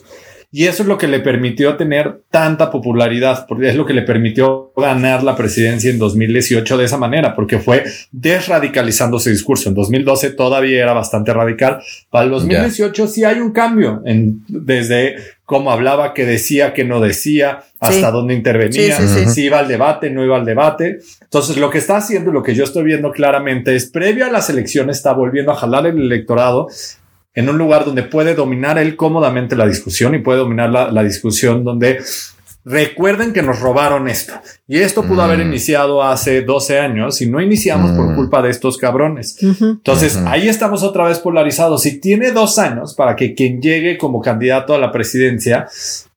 Y eso es lo que le permitió tener tanta popularidad, porque es lo que le permitió ganar la presidencia en 2018 de esa manera, porque fue desradicalizando ese discurso. En 2012 todavía era bastante radical. Para el 2018 sí hay un cambio en, desde cómo hablaba, qué decía, qué no decía, hasta dónde intervenía, si iba al debate, no iba al debate. Entonces, lo que está haciendo, lo que yo estoy viendo claramente es, previo a las elecciones, está volviendo a jalar el electorado en un lugar donde puede dominar él cómodamente la discusión y puede dominar la, la discusión donde Recuerden que nos robaron esto. Y esto pudo haber mm. iniciado hace 12 años y no iniciamos por mm. culpa de estos cabrones. Entonces, ahí estamos otra vez polarizados. Si tiene dos años para que quien llegue como candidato a la presidencia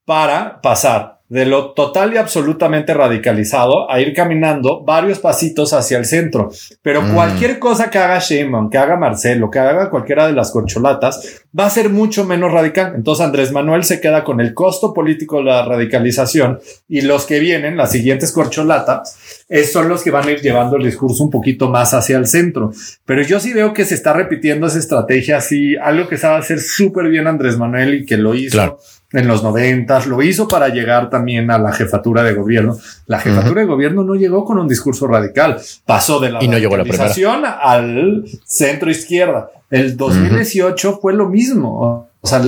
para pasar de lo total y absolutamente radicalizado a ir caminando varios pasitos hacia el centro. Pero mm. cualquier cosa que haga Sheinbaum, que haga Marcelo, que haga cualquiera de las corcholatas, va a ser mucho menos radical. Entonces Andrés Manuel se queda con el costo político de la radicalización y los que vienen, las siguientes corcholatas, son los que van a ir llevando el discurso un poquito más hacia el centro. Pero yo sí veo que se está repitiendo esa estrategia así, algo que sabe hacer súper bien Andrés Manuel y que lo hizo en los noventas, lo hizo para llegar también a la jefatura de gobierno. La jefatura de gobierno no llegó con un discurso radical, pasó de la y no al centro izquierda. El 2018 fue lo mismo. O sea,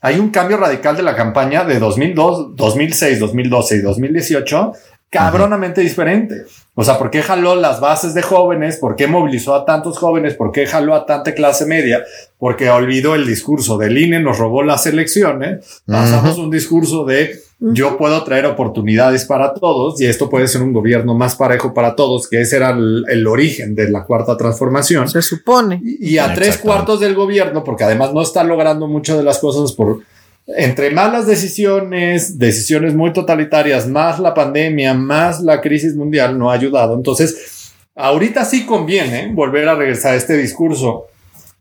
hay un cambio radical de la campaña de 2002, 2006, 2012 y 2018 cabronamente diferente. O sea, ¿por qué jaló las bases de jóvenes? ¿Por qué movilizó a tantos jóvenes? ¿Por qué jaló a tanta clase media? Porque olvidó el discurso del INE, nos robó las elecciones. Pasamos un discurso de yo puedo traer oportunidades para todos y esto puede ser un gobierno más parejo para todos, que ese era el, origen de la cuarta transformación. Se supone. Y, a tres cuartos del gobierno, porque además no está logrando mucho de las cosas por entre malas decisiones, decisiones muy totalitarias, más la pandemia, más la crisis mundial, no ha ayudado. Entonces, ahorita sí conviene volver a regresar a este discurso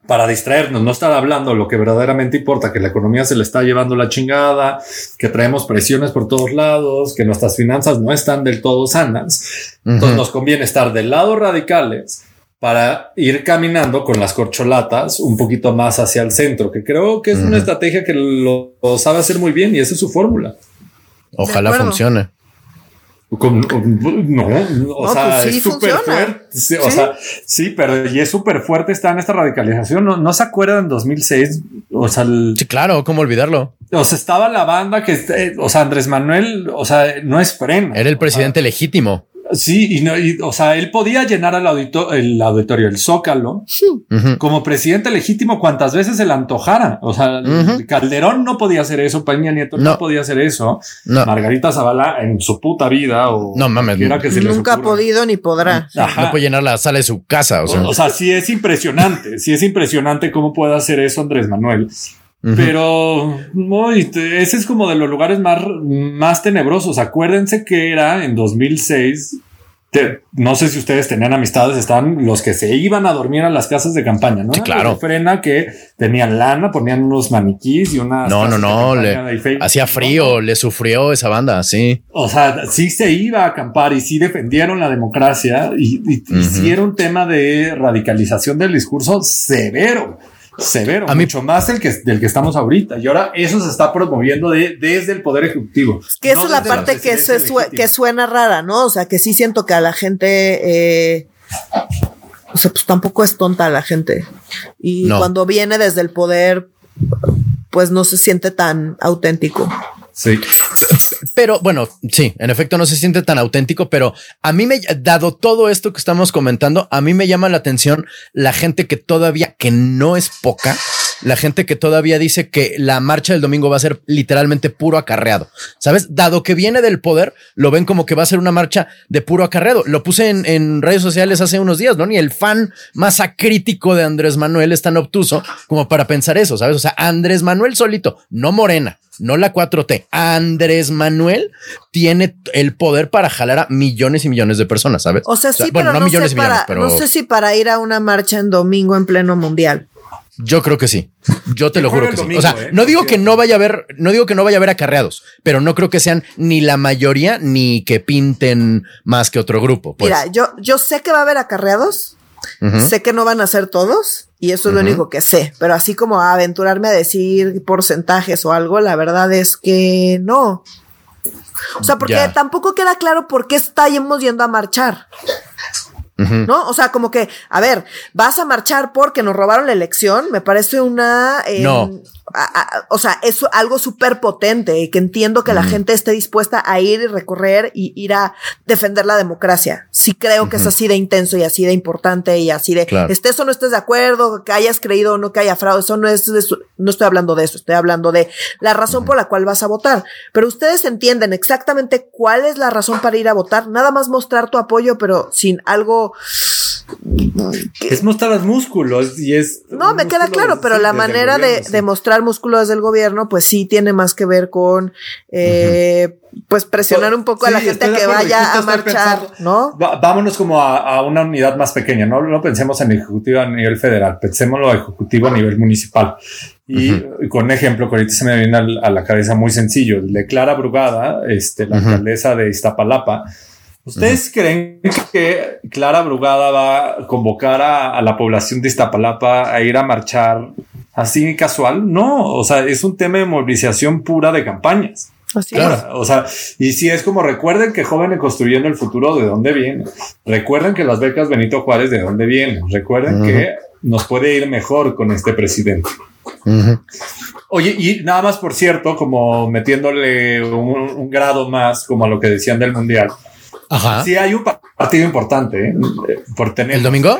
para distraernos, no estar hablando lo que verdaderamente importa, que la economía se le está llevando la chingada, que traemos presiones por todos lados, que nuestras finanzas no están del todo sanas. Entonces nos conviene estar del lado radicales para ir caminando con las corcholatas un poquito más hacia el centro, que creo que es una estrategia que lo, sabe hacer muy bien y esa es su fórmula. Ojalá funcione. no, o sea, pues es súper fuerte. Sí, O sea, sí, pero y es súper fuerte está en esta radicalización. No, no se acuerdan en 2006. O sea, sí, claro, cómo olvidarlo. O sea, estaba la banda que, eh, o sea, Andrés Manuel, o sea, no es freno. Era el presidente legítimo. Sí, y no, y, o sea, él podía llenar audito, el auditorio, el zócalo, como presidente legítimo cuantas veces se le antojara. O sea, Calderón no podía hacer eso, Peña Nieto no, podía hacer eso. Margarita Zavala en su puta vida o no mames, que nunca ha podido ni podrá. No puede llenar la sala de su casa. O sea, o, sea sí es impresionante, sí es impresionante cómo puede hacer eso Andrés Manuel. Pero ese es como de los lugares más, más tenebrosos. Acuérdense que era en 2006. no sé si ustedes tenían amistades, están los que se iban a dormir a las casas de campaña, ¿no? Sí, claro. Frena que tenían lana, ponían unos maniquís y una. No, no, no. hacía frío, le sufrió esa banda, sí. O sea, sí se iba a acampar y sí defendieron la democracia y, hicieron tema de radicalización del discurso severo severo, a mucho más el que, del que estamos ahorita. Y ahora eso se está promoviendo de, desde el Poder Ejecutivo. Que esa es la parte que, se que suena rara, ¿no? O sea, que sí siento que a la gente... Eh, o sea, pues tampoco es tonta la gente. Y cuando viene desde el poder, pues no se siente tan auténtico. Sí. Pero bueno, sí, en efecto no se siente tan auténtico, pero a mí me, dado todo esto que estamos comentando, a mí me llama la atención la gente que todavía, que no es poca, la gente que todavía dice que la marcha del domingo va a ser literalmente puro acarreado. ¿Sabes? Dado que viene del poder, lo ven como que va a ser una marcha de puro acarreado. Lo puse en, en redes sociales hace unos días, ¿no? Ni el fan más acrítico de Andrés Manuel es tan obtuso como para pensar eso, ¿sabes? O sea, Andrés Manuel solito, no Morena, no la 4T. Andrés Manuel tiene el poder para jalar a millones y millones de personas, ¿sabes? O sea, sí, bueno, no, millones y millones, pero no sé si para ir a una marcha en domingo en pleno mundial. Yo creo que sí. Yo te lo juro que sí. O sea, ¿eh? no digo que no vaya a haber, no digo que no vaya a haber acarreados, pero no creo que sean ni la mayoría ni que pinten más que otro grupo. Pues. Mira, yo, yo sé que va a haber acarreados Sé que no van a ser todos y eso es lo único que sé, pero así como aventurarme a decir porcentajes o algo, la verdad es que no. O sea, porque tampoco queda claro por qué estamos yendo a marchar. ¿No? O sea, como que, a ver, vas a marchar porque nos robaron la elección, me parece una... Em, no o sea, es algo súper potente y que entiendo que la gente esté dispuesta a ir y recorrer y ir a defender la democracia. Sí creo que es así de intenso y así de importante y así de, estés o no estés de acuerdo, que hayas creído o no que haya fraude, eso no es, no estoy hablando de eso, estoy hablando de la razón por la cual vas a votar. Pero ustedes entienden exactamente cuál es la razón para ir a votar, nada más mostrar tu apoyo, pero sin algo es mostrar los músculos y es. No, me queda claro, pero la manera de, mostrar músculos del gobierno, pues sí tiene más que ver con, eh, pues presionar un poco a la gente que vaya a marchar, ¿no? vámonos como a, una unidad más pequeña, ¿no? No pensemos en ejecutivo a nivel federal, pensémoslo ejecutivo a nivel municipal. Y, con ejemplo que ahorita se me viene a, la cabeza muy sencillo, de Clara Brugada, este, la alcaldesa de Iztapalapa, ¿Ustedes creen que Clara Brugada va a convocar a, la población de Iztapalapa a ir a marchar así casual? No, o sea, es un tema de movilización pura de campañas. Así O sea, y si es como recuerden que jóvenes construyendo el futuro, ¿de dónde vienen? Recuerden que las becas Benito Juárez, ¿de dónde vienen? Recuerden que nos puede ir mejor con este presidente. Oye, y nada más por cierto, como metiéndole un, grado más, como a lo que decían del mundial. Ajá. Sí, hay un partido importante ¿eh? por tener. ¿El domingo?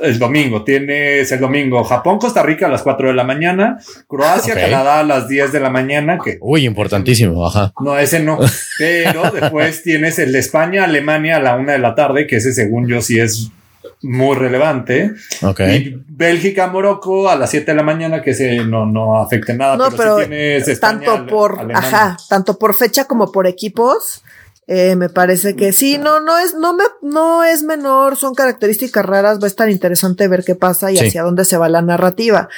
El domingo. Tienes el domingo Japón, Costa Rica a las 4 de la mañana, Croacia, Canadá a las 10 de la mañana. Que, Uy, importantísimo. Ajá. No, ese no. Pero después tienes el de España, Alemania a la 1 de la tarde, que ese según yo sí es muy relevante. Okay. Y Bélgica, Morocco a las 7 de la mañana, que ese no, no afecte nada. No, pero, tanto por, ajá, tanto por fecha como por equipos eh, me parece que sí, no, no es, no me, no es menor, son características raras, va a estar interesante ver qué pasa y hacia dónde se va la narrativa.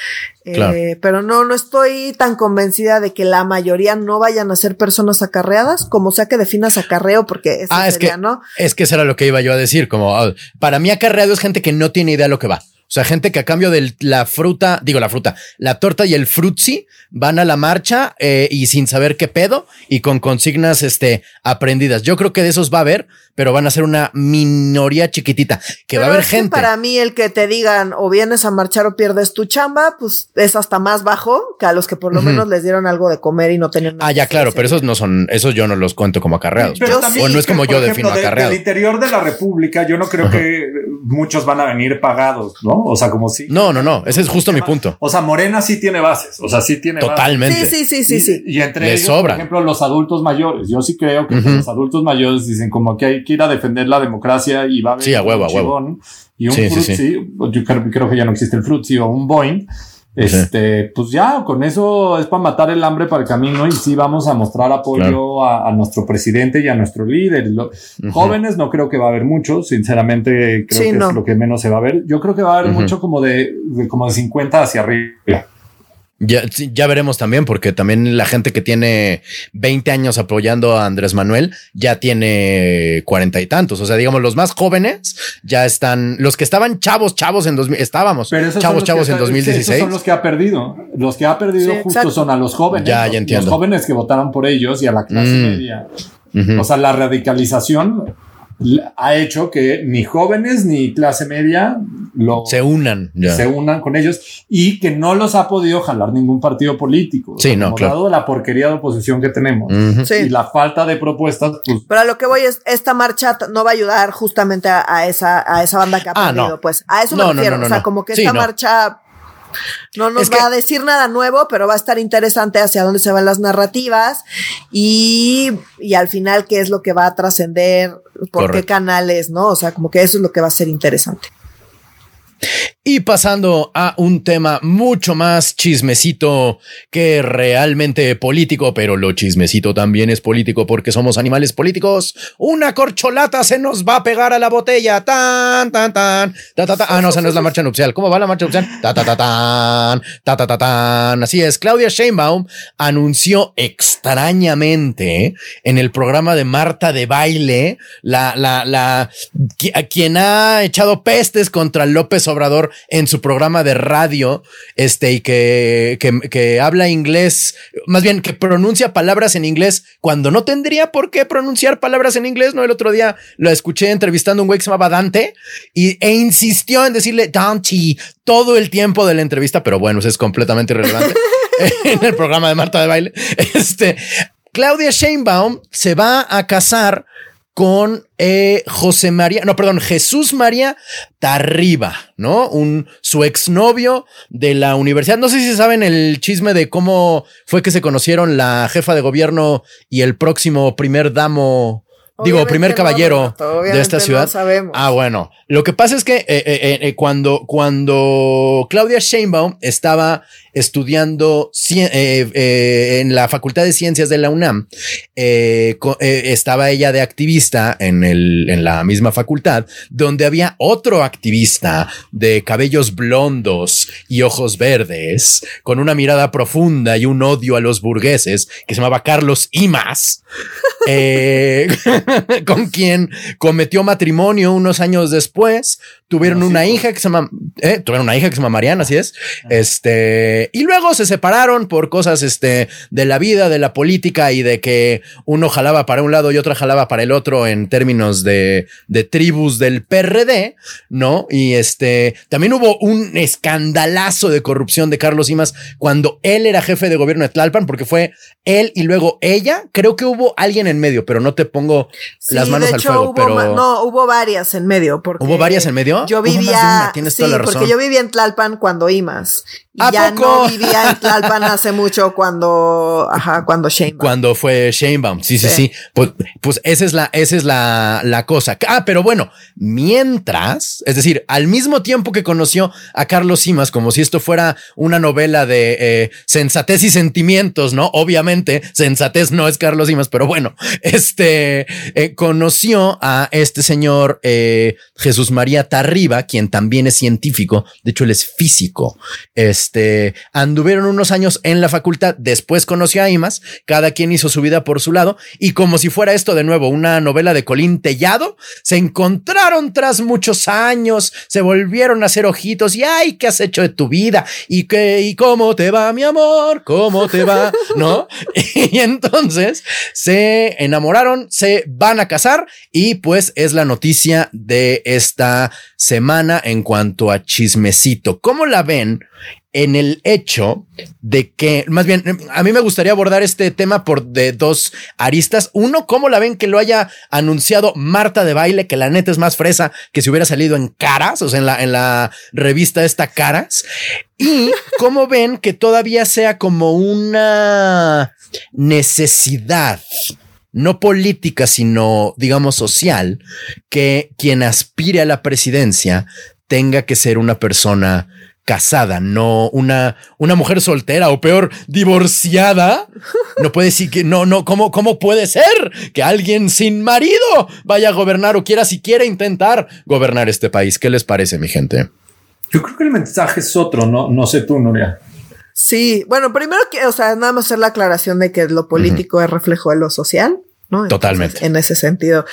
Eh, pero no, no estoy tan convencida de que la mayoría no vayan a ser personas acarreadas, como sea que definas acarreo, porque eso ah, es que, ¿no? Es que eso era lo que iba yo a decir, como ah, para mí acarreado es gente que no tiene idea de lo que va. O sea, gente que a cambio de la fruta, digo la fruta, la torta y el frutzi van a la marcha eh, y sin saber qué pedo y con consignas este, aprendidas. Yo creo que de esos va a haber, pero van a ser una minoría chiquitita, que va a haber gente. para mí el que te digan o vienes a marchar o pierdes tu chamba, pues es hasta más bajo que a los que por lo menos les dieron algo de comer y no tenían nada. Ah, ya, claro, pero esos no son, esos yo no los cuento como acarreados. Pero o no es como yo defino acarreado. Del interior de la República, yo no creo que muchos van a venir pagados, ¿no? O sea, como si. No, no, no. Ese es justo mi punto. O sea, Morena sí tiene bases. O sea, sí tiene Totalmente. Sí, sí, sí, sí. Y, entre ellos, por ejemplo, los adultos mayores. Yo sí creo que los adultos mayores dicen como que hay que ir a defender la democracia y va a haber. Sí, a huevo, a huevo. Y un sí, yo creo, que ya no existe el frutzi o un Boeing este, pues ya, con eso es para matar el hambre para el camino y sí vamos a mostrar apoyo a, nuestro presidente y a nuestro líder. Jóvenes no creo que va a haber mucho, sinceramente creo que es lo que menos se va a ver. Yo creo que va a haber mucho como de, de, como de 50 hacia arriba. Ya, ya veremos también, porque también la gente que tiene 20 años apoyando a Andrés Manuel ya tiene cuarenta y tantos. O sea, digamos, los más jóvenes ya están, los que estaban chavos, chavos en 2000, estábamos chavos, chavos en 2016. Esos son los que ha perdido. Los que ha perdido justo son a los jóvenes. Ya, ya entiendo. Los jóvenes que votaron por ellos y a la clase mm. media. O sea, la radicalización ha hecho que ni jóvenes ni clase media lo, se unan, se unan con ellos y que no los ha podido jalar ningún partido político. Sí, no, claro. Dado la porquería de oposición que tenemos y la falta de propuestas. Pues, Pero a lo que voy es, esta marcha no va a ayudar justamente a, esa, a esa banda que ha ah, perdido, pues. A eso me refiero. o sea, como que esta marcha no nos va a decir nada nuevo, pero va a estar interesante hacia dónde se van las narrativas y, y al final qué es lo que va a trascender, por qué canales, ¿no? O sea, como que eso es lo que va a ser interesante. Y pasando a un tema mucho más chismecito que realmente político, pero lo chismecito también es político porque somos animales políticos. Una corcholata se nos va a pegar a la botella. Tan, tan, tan. Ta, ta, ta. Ah, no, esa no es la marcha nupcial. ¿Cómo va la marcha nupcial? Ta, ta, ta, tan. Ta, ta, ta, tan. Así es. Claudia Sheinbaum anunció extrañamente en el programa de Marta de baile la, la, la quien ha echado pestes contra López Obrador en su programa de radio, este, y que, que, habla inglés, más bien que pronuncia palabras en inglés cuando no tendría por qué pronunciar palabras en inglés. No, el otro día lo escuché entrevistando a un güey que se llamaba Dante y, e insistió en decirle Dante todo el tiempo de la entrevista, pero bueno, eso es completamente irrelevante en el programa de Marta de Baile. Este, Claudia Sheinbaum se va a casar con eh, José María, no, perdón, Jesús María Tarriba, ¿no? Un, su exnovio de la universidad. No sé si saben el chisme de cómo fue que se conocieron la jefa de gobierno y el próximo primer damo Digo, primer caballero de esta ciudad. Ah, bueno. Lo que pasa es que eh, eh, eh, cuando, cuando Claudia Sheinbaum estaba estudiando en la Facultad de Ciencias de la UNAM, estaba ella de activista en, el, en la misma facultad, donde había otro activista de cabellos blondos y ojos verdes, con una mirada profunda y un odio a los burgueses, que se llamaba Carlos Imas. con quien cometió matrimonio unos años después. Tuvieron una hija que se llama, eh, tuvieron una hija que se llama Mariana, así es. Este, y luego se separaron por cosas, este, de la vida, de la política y de que uno jalaba para un lado y otro jalaba para el otro en términos de, de tribus del PRD, ¿no? Y este, también hubo un escandalazo de corrupción de Carlos Simas cuando él era jefe de gobierno de Tlalpan, porque fue él y luego ella. Creo que hubo alguien en medio, pero no te pongo las manos al fuego. pero no, hubo varias en medio. Porque ¿Hubo varias en medio? Yo vivía. sí, porque yo vivía en Tlalpan cuando IMAS. Y ya no vivía en Tlalpan hace mucho cuando, ajá, cuando Shanebaum. Cuando fue Shanebaum. Sí, sí, sí. Pues, pues esa es la, esa es la, la cosa. Ah, pero bueno, mientras, es decir, al mismo tiempo que conoció a Carlos Simas, como si esto fuera una novela de eh, sensatez y sentimientos, ¿no? Obviamente, sensatez no es Carlos Simas, pero bueno, este eh, conoció a este señor eh, Jesús María Tarriba, quien también es científico. De hecho, él es físico. Es este, anduvieron unos años en la facultad, después conoció a Imas, cada quien hizo su vida por su lado, y como si fuera esto de nuevo una novela de Colín Tellado, se encontraron tras muchos años, se volvieron a hacer ojitos y ay, ¿qué has hecho de tu vida? ¿Y qué? ¿Y cómo te va, mi amor? ¿Cómo te va? ¿No? y entonces se enamoraron, se van a casar y pues es la noticia de esta semana en cuanto a chismecito. ¿Cómo la ven? en el hecho de que, más bien, a mí me gustaría abordar este tema por de dos aristas. Uno, ¿cómo la ven que lo haya anunciado Marta de Baile, que la neta es más fresa que si hubiera salido en Caras, o sea, en la, en la revista esta Caras? Y cómo ven que todavía sea como una necesidad no política, sino, digamos, social, que quien aspire a la presidencia tenga que ser una persona casada, no una, una mujer soltera o peor, divorciada. No puede decir que no, no, ¿cómo, cómo puede ser que alguien sin marido vaya a gobernar o quiera siquiera intentar gobernar este país? ¿Qué les parece, mi gente? Yo creo que el mensaje es otro, no, no sé tú, Nuria. Sí, bueno, primero que, o sea, nada más hacer la aclaración de que lo político es reflejo de lo social, ¿no? Totalmente. en ese sentido.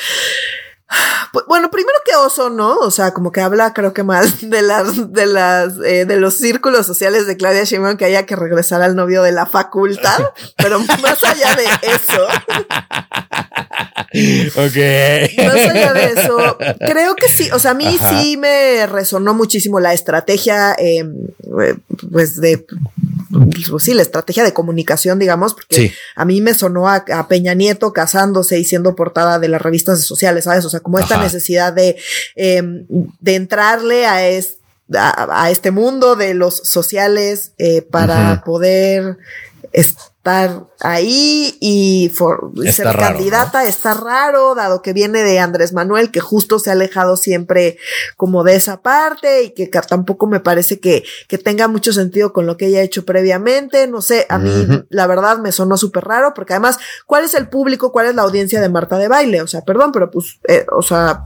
Pues, bueno, primero que oso, ¿no? O sea, como que habla, creo que más de las, de las, eh, de los círculos sociales de Claudia Sheinbaum que haya que regresar al novio de la facultad, pero más allá de eso. ok. Más allá de eso, creo que sí, o sea, a mí sí me resonó muchísimo la estrategia, em, eh, pues de pues sí, la estrategia de comunicación, digamos, porque a mí me sonó a, Peña Nieto casándose y siendo portada de las revistas sociales, ¿sabes? O sea, como esta necesidad de, em, de entrarle a, a, este mundo de los sociales eh, para poder estar ahí y ser candidata está raro, dado que viene de Andrés Manuel, que justo se ha alejado siempre como de esa parte y que tampoco me parece que, que tenga mucho sentido con lo que ella ha hecho previamente. No sé, a mí la verdad me sonó súper raro, porque además, ¿cuál es el público? ¿Cuál es la audiencia de Marta de Baile? O sea, perdón, pero pues, eh, o sea...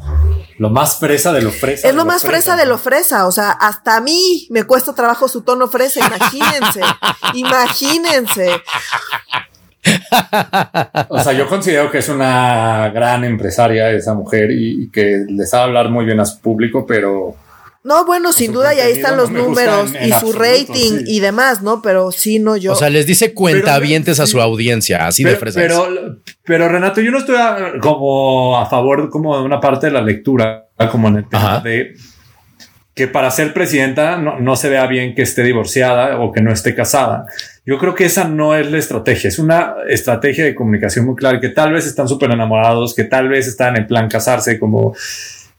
Lo más fresa de lo fresa. Es lo, más fresa, de lo fresa. O sea, hasta a mí me cuesta trabajo su tono fresa. Imagínense. imagínense. o sea, yo considero que es una gran empresaria esa mujer y, que les sabe hablar muy bien a su público, pero no, bueno, sin duda, y ahí están los números y su rating y demás, ¿no? Pero sí, no yo. O sea, les dice cuentavientes a su audiencia, así de fresa. Pero, pero Renato, yo no estoy como a favor como de una parte de la lectura, como en el tema de que para ser presidenta no, no, se vea bien que esté divorciada o que no esté casada. Yo creo que esa no es la estrategia, es una estrategia de comunicación muy clara, que tal vez están súper enamorados, que tal vez están en plan casarse como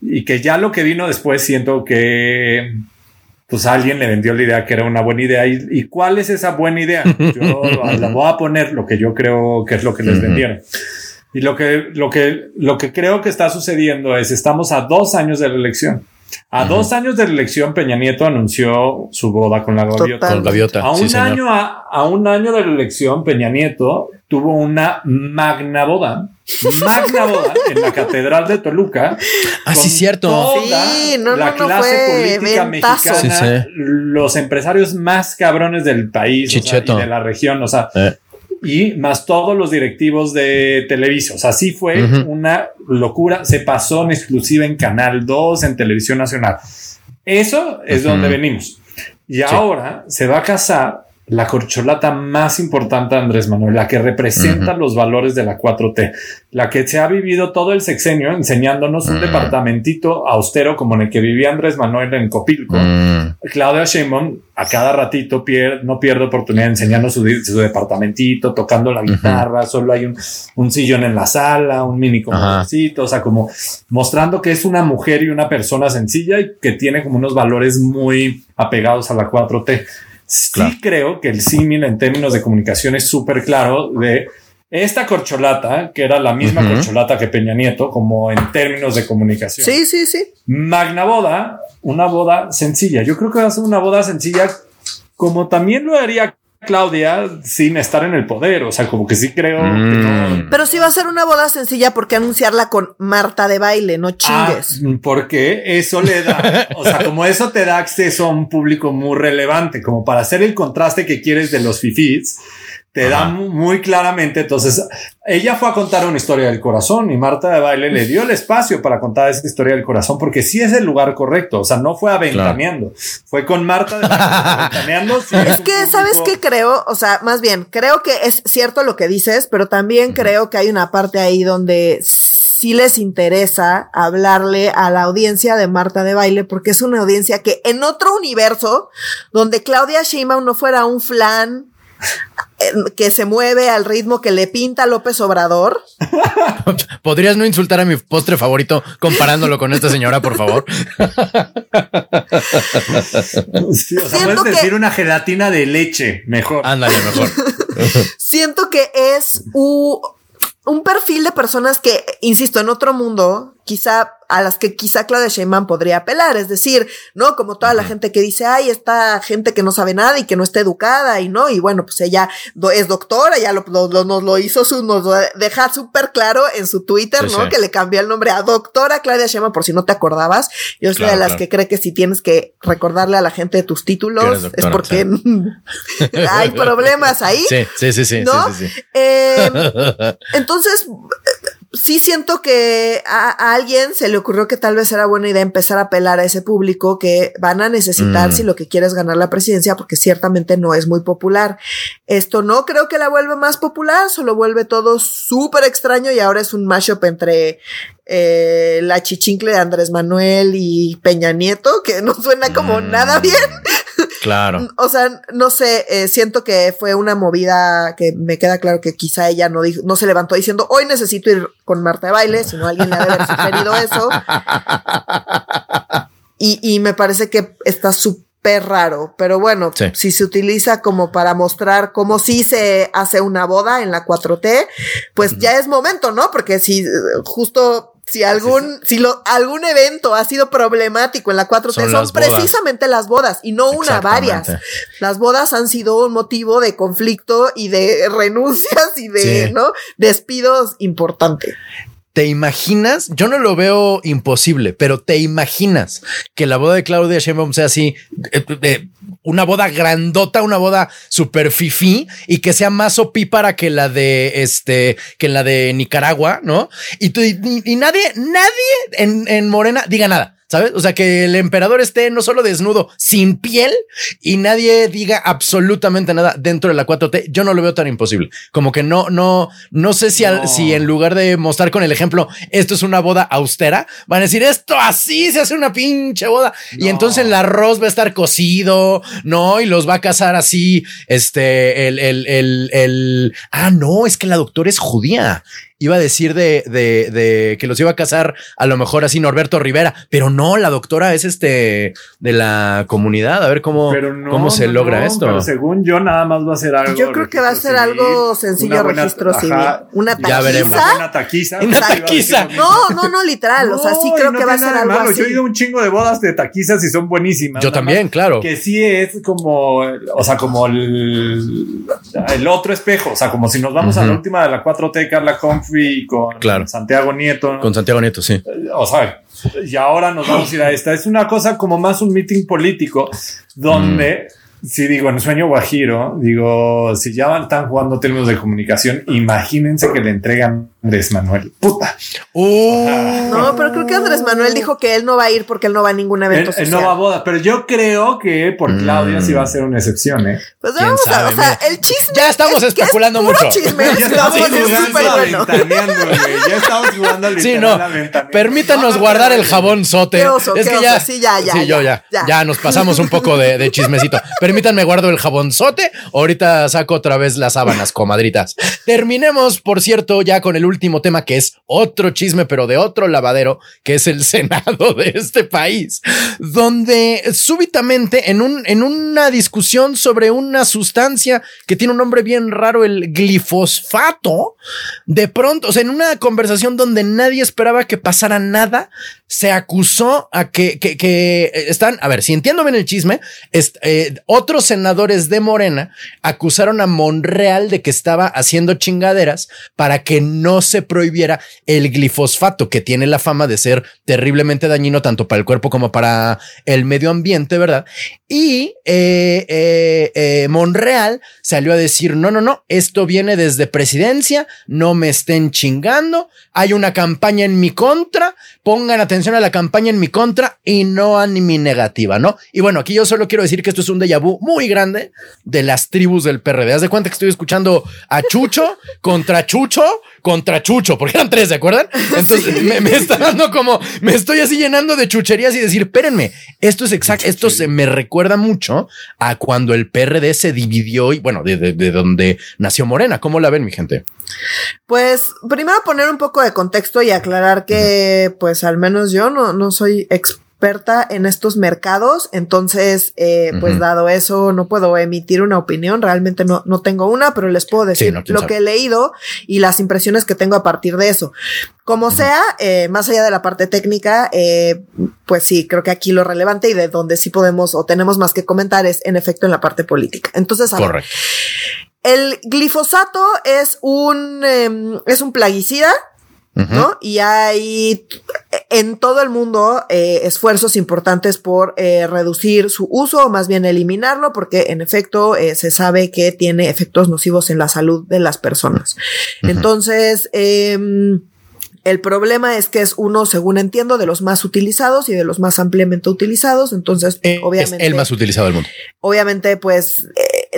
y que ya lo que vino después siento que pues alguien le vendió la idea que era una buena idea. ¿Y, cuál es esa buena idea? Yo la voy a poner lo que yo creo que es lo que les vendieron. Y lo que, lo que, lo que creo que está sucediendo es estamos a dos años de la elección. A dos años de la elección, Peña Nieto anunció su boda con la gaviota. A un año, a, a, un año de la elección, Peña Nieto tuvo una magna boda magna boda en la Catedral de Toluca. Ah, sí, cierto. Sí, no, la clase política mexicana, los empresarios más cabrones del país y de la región, o sea, eh. Y más todos los directivos de Televisa. O sea, sí fue una locura. Se pasó en exclusiva en Canal 2, en Televisión Nacional. Eso es donde venimos. Y ahora se va a casar la corcholata más importante de Andrés Manuel, la que representa los valores de la 4T, la que se ha vivido todo el sexenio enseñándonos un departamentito austero como en el que vivía Andrés Manuel en Copilco. Claudia Sheinbaum a cada ratito no pierde oportunidad de enseñarnos su, departamentito, tocando la guitarra, solo hay un, sillón en la sala, un mini comedorcito, o sea, como mostrando que es una mujer y una persona sencilla y que tiene como unos valores muy apegados a la 4T. Sí creo que el símil en términos de comunicación es súper claro de esta corcholata, que era la misma corcholata que Peña Nieto, como en términos de comunicación. Sí, sí, sí. Magna boda, una boda sencilla. Yo creo que va a ser una boda sencilla como también lo haría Claudia sin estar en el poder. O sea, como que sí creo. Mm. Pero sí va a ser una boda sencilla porque anunciarla con Marta de baile, no chingues. Ah, porque eso le da, o sea, como eso te da acceso a un público muy relevante, como para hacer el contraste que quieres de los fifis te da muy claramente. Entonces, ella fue a contar una historia del corazón y Marta de Baile le dio el espacio para contar esa historia del corazón porque sí es el lugar correcto. O sea, no fue aventaneando, fue con Marta de Baile es, que, ¿sabes qué creo? O sea, más bien, creo que es cierto lo que dices, pero también creo que hay una parte ahí donde sí les interesa hablarle a la audiencia de Marta de Baile porque es una audiencia que en otro universo donde Claudia Sheinbaum no fuera un flan que se mueve al ritmo que le pinta López Obrador. ¿Podrías no insultar a mi postre favorito comparándolo con esta señora, por favor? Sí, o sea, puedes decir una gelatina de leche, mejor. Ándale, mejor. Siento que es un perfil de personas que, insisto, en otro mundo, quizá a las que quizá Claudia Sheinbaum podría apelar, es decir, ¿no? Como toda la gente que dice, ay, esta gente que no sabe nada y que no está educada y no, y bueno, pues ella es doctora, ya lo, nos lo hizo, su, nos lo deja súper claro en su Twitter, ¿no? Que le cambió el nombre a doctora Claudia Sheinbaum, por si no te acordabas. Yo soy de las que cree que si tienes que recordarle a la gente de tus títulos es porque hay problemas ahí. Sí, sí, sí, sí. ¿no? Em, entonces, sí siento que a, alguien se le ocurrió que tal vez era buena idea empezar a apelar a ese público que van a necesitar mm. si lo que quieres ganar la presidencia, porque ciertamente no es muy popular. Esto no creo que la vuelva más popular, solo vuelve todo súper extraño y ahora es un mashup entre eh, la chichincle de Andrés Manuel y Peña Nieto, que no suena como mm. nada bien. Claro. O sea, no sé, eh, siento que fue una movida que me queda claro que quizá ella no dijo, no se levantó diciendo hoy necesito ir con Marta de baile, sino alguien le ha de haber sugerido eso. Y, y me parece que está súper raro, pero bueno, si se utiliza como para mostrar cómo sí se hace una boda en la 4T, pues ya es momento, ¿no? Porque si justo si algún, si lo, algún evento ha sido problemático en la 4T, son, precisamente las bodas y no una, varias. Las bodas han sido un motivo de conflicto y de renuncias y de, ¿no? Despidos importante. ¿Te imaginas? Yo no lo veo imposible, pero te imaginas que la boda de Claudia Sheinbaum sea así, de, una boda grandota, una boda super fifí y que sea más opípara que la de este, que la de Nicaragua, ¿no? Y, y, nadie, nadie en, en Morena diga nada. ¿Sabes? O sea, que el emperador esté no solo desnudo, sin piel y nadie diga absolutamente nada dentro de la 4T. Yo no lo veo tan imposible. Como que no, no, no sé si, si en lugar de mostrar con el ejemplo, esto es una boda austera, van a decir esto así se hace una pinche boda. Y entonces el arroz va a estar cocido, no? Y los va a casar así. Este, el, el, el, el, ah, no, es que la doctora es judía iba a decir de, de, de, que los iba a casar a lo mejor así Norberto Rivera, pero no, la doctora es este de la comunidad. A ver cómo, cómo se logra esto. Pero según yo, nada más va a ser algo. Yo creo que va a ser algo sencillo, registro civil. Una taquiza. Ya veremos. Una taquiza. Una taquiza. No, no, no, literal. o sea, sí creo que va a ser algo así. Yo he ido un chingo de bodas de taquizas y son buenísimas. Yo también, claro. Que sí es como, o sea, como el, el otro espejo. O sea, como si nos vamos a la última de la 4T, Carla Conf con Santiago Nieto. Con Santiago Nieto, sí. O sea, y ahora nos vamos a ir a esta. Es una cosa como más un meeting político donde si digo, en sueño guajiro, digo, si ya están jugando términos de comunicación, imagínense que le entregan Andrés Manuel. Puta. Uh. no, pero creo que Andrés Manuel dijo que él no va a ir porque él no va a ningún evento él, no va a boda, pero yo creo que por mm. Claudia sí va a ser una excepción, ¿eh? Pues vamos a, o sea, el chisme. Ya estamos especulando mucho. Chisme, ya estamos jugando Ya estamos jugando Sí, no. Permítanos guardar el jabón sote. es que ya, sí, ya, ya, sí, yo ya, ya, nos pasamos un poco de, de chismecito. Permítanme guardo el jabonzote. Ahorita saco otra vez las sábanas, comadritas. Terminemos, por cierto, ya con el último tema que es otro chisme, pero de otro lavadero, que es el Senado de este país, donde súbitamente en, un, en una discusión sobre una sustancia que tiene un nombre bien raro, el glifosfato, de pronto, o sea, en una conversación donde nadie esperaba que pasara nada, se acusó a que, que, que están, a ver, si entiendo bien el chisme, eh, otros senadores de Morena acusaron a Monreal de que estaba haciendo chingaderas para que no se prohibiera el glifosfato, que tiene la fama de ser terriblemente dañino tanto para el cuerpo como para el medio ambiente, ¿verdad? Y eh, eh, eh, Monreal salió a decir, no, no, no, esto viene desde presidencia, no me estén chingando, hay una campaña en mi contra, pongan atención a la campaña en mi contra y no a mi negativa, ¿no? Y bueno, aquí yo solo quiero decir que esto es un déjà vu muy grande de las tribus del PRD. Haz de cuenta que estoy escuchando a Chucho contra Chucho contra Chucho, porque eran tres, ¿de acuerdan? Entonces me, está dando como, me estoy así llenando de chucherías y decir, espérenme, esto es exacto, esto se me recuerda mucho a cuando el PRD se dividió y bueno, de, de, donde nació Morena. ¿Cómo la ven, mi gente? Pues primero poner un poco de contexto y aclarar que, pues al menos yo no, no soy experto experta en estos mercados, entonces, eh, pues dado eso, no puedo emitir una opinión, realmente no, no tengo una, pero les puedo decir lo que he leído y las impresiones que tengo a partir de eso. Como sea, eh, más allá de la parte técnica, eh, pues sí, creo que aquí lo relevante y de donde sí podemos o tenemos más que comentar es en efecto en la parte política. Entonces, Correcto. el glifosato es un, em, es un plaguicida ¿no? Y hay en todo el mundo eh, esfuerzos importantes por eh, reducir su uso o más bien eliminarlo porque en efecto eh, se sabe que tiene efectos nocivos en la salud de las personas. Entonces, em, el problema es que es uno, según entiendo, de los más utilizados y de los más ampliamente utilizados. Entonces, obviamente. Es el más utilizado del mundo. Obviamente, pues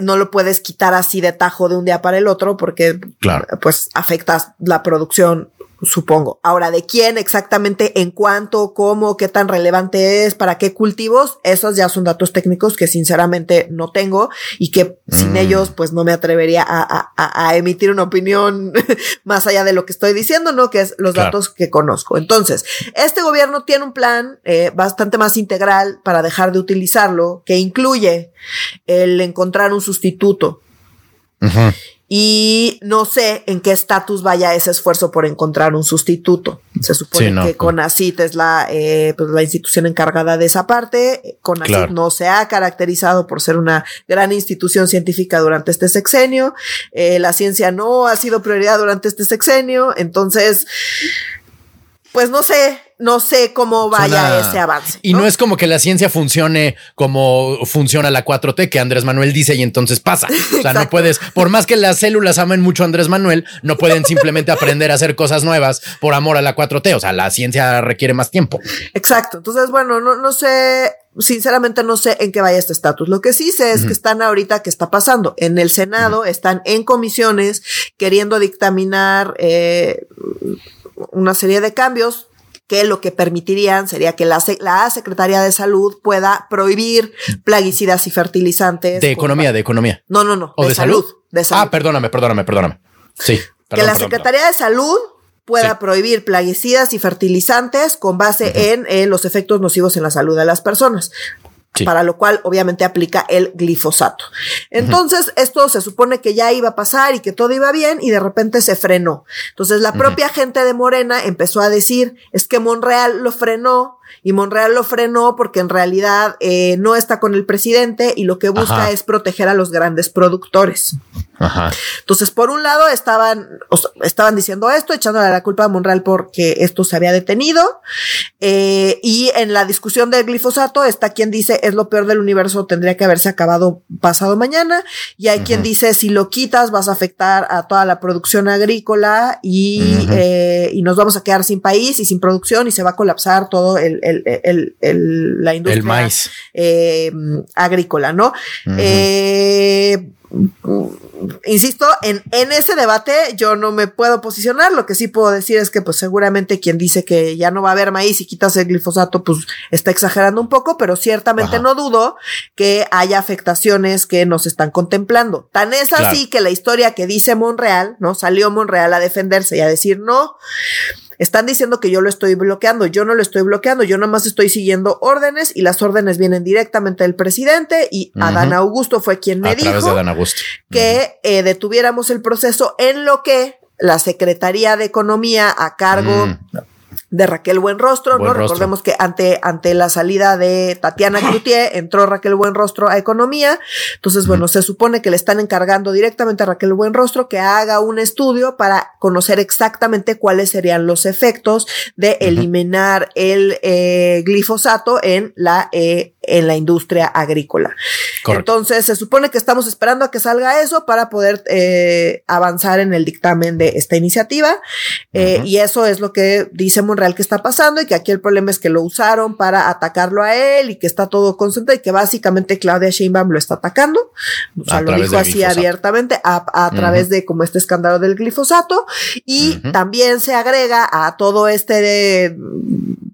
no lo puedes quitar así de tajo de un día para el otro porque, claro. pues, afectas la producción supongo. Ahora, ¿de quién exactamente, en cuánto, cómo, qué tan relevante es, para qué cultivos? Esos ya son datos técnicos que sinceramente no tengo y que sin mm. ellos pues no me atrevería a, a, emitir una opinión más allá de lo que estoy diciendo, ¿no? Que es los datos que conozco. Entonces, este gobierno tiene un plan eh, bastante más integral para dejar de utilizarlo, que incluye el encontrar un sustituto. Y no sé en qué estatus vaya ese esfuerzo por encontrar un sustituto. Se supone que CONACIT es la, eh, pues la institución encargada de esa parte. CONACIT no se ha caracterizado por ser una gran institución científica durante este sexenio. Eh, la ciencia no ha sido prioridad durante este sexenio. Entonces, pues no sé, no sé cómo vaya ese avance. Y ¿no? es como que la ciencia funcione como funciona la 4T que Andrés Manuel dice y entonces pasa. O sea, no puedes, por más que las células amen mucho a Andrés Manuel, no pueden simplemente aprender a hacer cosas nuevas por amor a la 4T. O sea, la ciencia requiere más tiempo. Exacto. Entonces, bueno, no, no sé, sinceramente no sé en qué vaya este estatus. Lo que sí sé es que están ahorita, ¿qué está pasando? En el Senado están en comisiones queriendo dictaminar eh, una serie de cambios que lo que permitirían sería que la, la Secretaría de Salud pueda prohibir plaguicidas y fertilizantes. De economía, de economía. No, no, no. ¿O de, salud? De salud. Ah, perdóname, perdóname, perdóname. Sí. que la Secretaría de Salud pueda sí. prohibir plaguicidas y fertilizantes con base uh -huh. en eh, los efectos nocivos en la salud de las personas. Sí. Para lo cual obviamente aplica el glifosato. Entonces, uh -huh. esto se supone que ya iba a pasar y que todo iba bien y de repente se frenó. Entonces, la propia uh -huh. gente de Morena empezó a decir, es que Monreal lo frenó y Monreal lo frenó porque en realidad eh, no está con el presidente y lo que busca Ajá. es proteger a los grandes productores. Ajá. Entonces, por un lado, estaban, o sea, estaban diciendo esto, echándole la culpa a Monreal porque esto se había detenido. Eh, y en la discusión del glifosato está quien dice es lo peor del universo, tendría que haberse acabado pasado mañana. Y hay uh -huh. quien dice si lo quitas vas a afectar a toda la producción agrícola y, uh -huh. eh, y nos vamos a quedar sin país y sin producción y se va a colapsar todo el, el, el, el la industria maíz. Eh, agrícola, ¿no? Uh -huh. eh, insisto, en, en ese debate yo no me puedo posicionar. Lo que sí puedo decir es que, pues, seguramente quien dice que ya no va a haber maíz y quitas el glifosato, pues está exagerando un poco, pero ciertamente Ajá. no dudo que haya afectaciones que nos están contemplando. Tan es así claro. que la historia que dice Monreal, ¿no? Salió Monreal a defenderse y a decir no están diciendo que yo lo estoy bloqueando. Yo no lo estoy bloqueando. Yo nomás estoy siguiendo órdenes y las órdenes vienen directamente del presidente y uh -huh. Adán Augusto fue quien me a dijo que uh -huh. eh, detuviéramos el proceso en lo que la Secretaría de Economía a cargo mm de Raquel Buenrostro, Buen ¿no? Rostro. Recordemos que ante, ante la salida de Tatiana Cloutier entró Raquel Buenrostro a Economía. Entonces, bueno, se supone que le están encargando directamente a Raquel Buenrostro que haga un estudio para conocer exactamente cuáles serían los efectos de eliminar el eh, glifosato en la eh, en la industria agrícola. Correcto. Entonces, se supone que estamos esperando a que salga eso para poder eh, avanzar en el dictamen de esta iniciativa. Eh, uh -huh. Y eso es lo que dice Monreal que está pasando y que aquí el problema es que lo usaron para atacarlo a él y que está todo concentrado y que básicamente Claudia Sheinbaum lo está atacando. O sea, lo dijo así glifosato. abiertamente a, a uh -huh. través de como este escándalo del glifosato y uh -huh. también se agrega a todo este de,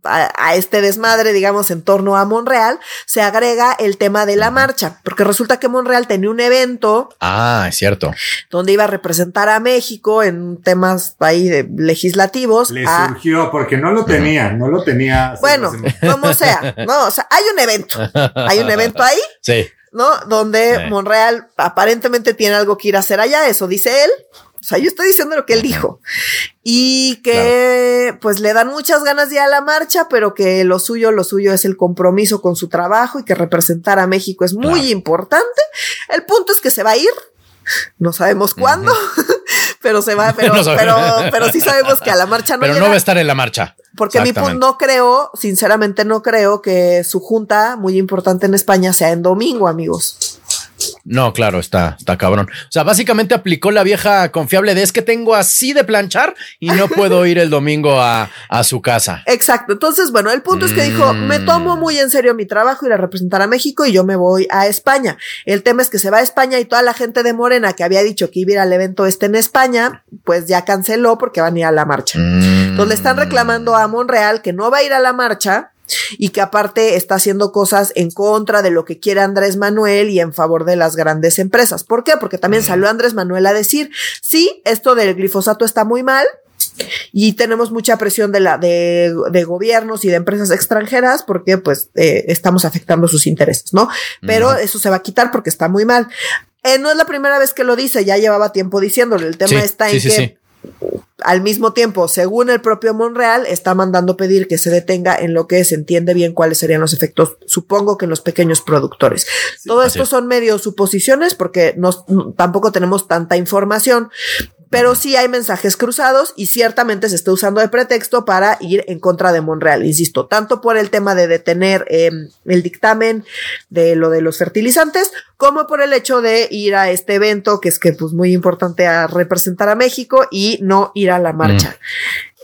a, a, este desmadre, digamos, en torno a Monreal, se agrega el tema de la marcha, porque resulta que Monreal tenía un evento. Ah, es cierto. Donde iba a representar a México en temas ahí de legislativos. Le a, surgió porque no lo tenía, no lo tenía. Bueno, como sea, no, o sea, hay un evento, hay un evento ahí. Sí. ¿No? Donde sí. Monreal aparentemente tiene algo que ir a hacer allá, eso dice él. O sea, yo estoy diciendo lo que él dijo. Y que claro. pues le dan muchas ganas de ir a la marcha, pero que lo suyo, lo suyo es el compromiso con su trabajo y que representar a México es muy claro. importante. El punto es que se va a ir. No sabemos cuándo, uh -huh. pero se va, pero, no pero, pero sí sabemos que a la marcha no Pero llega. no va a estar en la marcha. Porque mi punto no creo, sinceramente no creo que su junta muy importante en España sea en domingo, amigos. No, claro, está, está cabrón. O sea, básicamente aplicó la vieja confiable de es que tengo así de planchar y no puedo ir el domingo a, a su casa. Exacto. Entonces, bueno, el punto mm. es que dijo, me tomo muy en serio mi trabajo, ir a representar a México y yo me voy a España. El tema es que se va a España y toda la gente de Morena que había dicho que iba a ir al evento este en España, pues ya canceló porque van a ir a la marcha. Mm. Entonces le están reclamando a Monreal que no va a ir a la marcha y que aparte está haciendo cosas en contra de lo que quiere Andrés Manuel y en favor de las grandes empresas. ¿Por qué? Porque también salió Andrés Manuel a decir, sí, esto del glifosato está muy mal, y tenemos mucha presión de la de, de, gobiernos y de empresas extranjeras porque pues eh, estamos afectando sus intereses, ¿no? Pero eso se va a quitar porque está muy mal. Eh, no es la primera vez que lo dice, ya llevaba tiempo diciéndole. El tema sí, está en sí, que al mismo tiempo, según el propio Monreal, está mandando pedir que se detenga en lo que se entiende bien cuáles serían los efectos, supongo que en los pequeños productores. Sí, Todo esto son medio suposiciones porque no, tampoco tenemos tanta información, pero sí hay mensajes cruzados y ciertamente se está usando de pretexto para ir en contra de Monreal, insisto, tanto por el tema de detener em, el dictamen de lo de los fertilizantes, como por el hecho de ir a este evento que es que pues muy importante a representar a México y no ir a la marcha.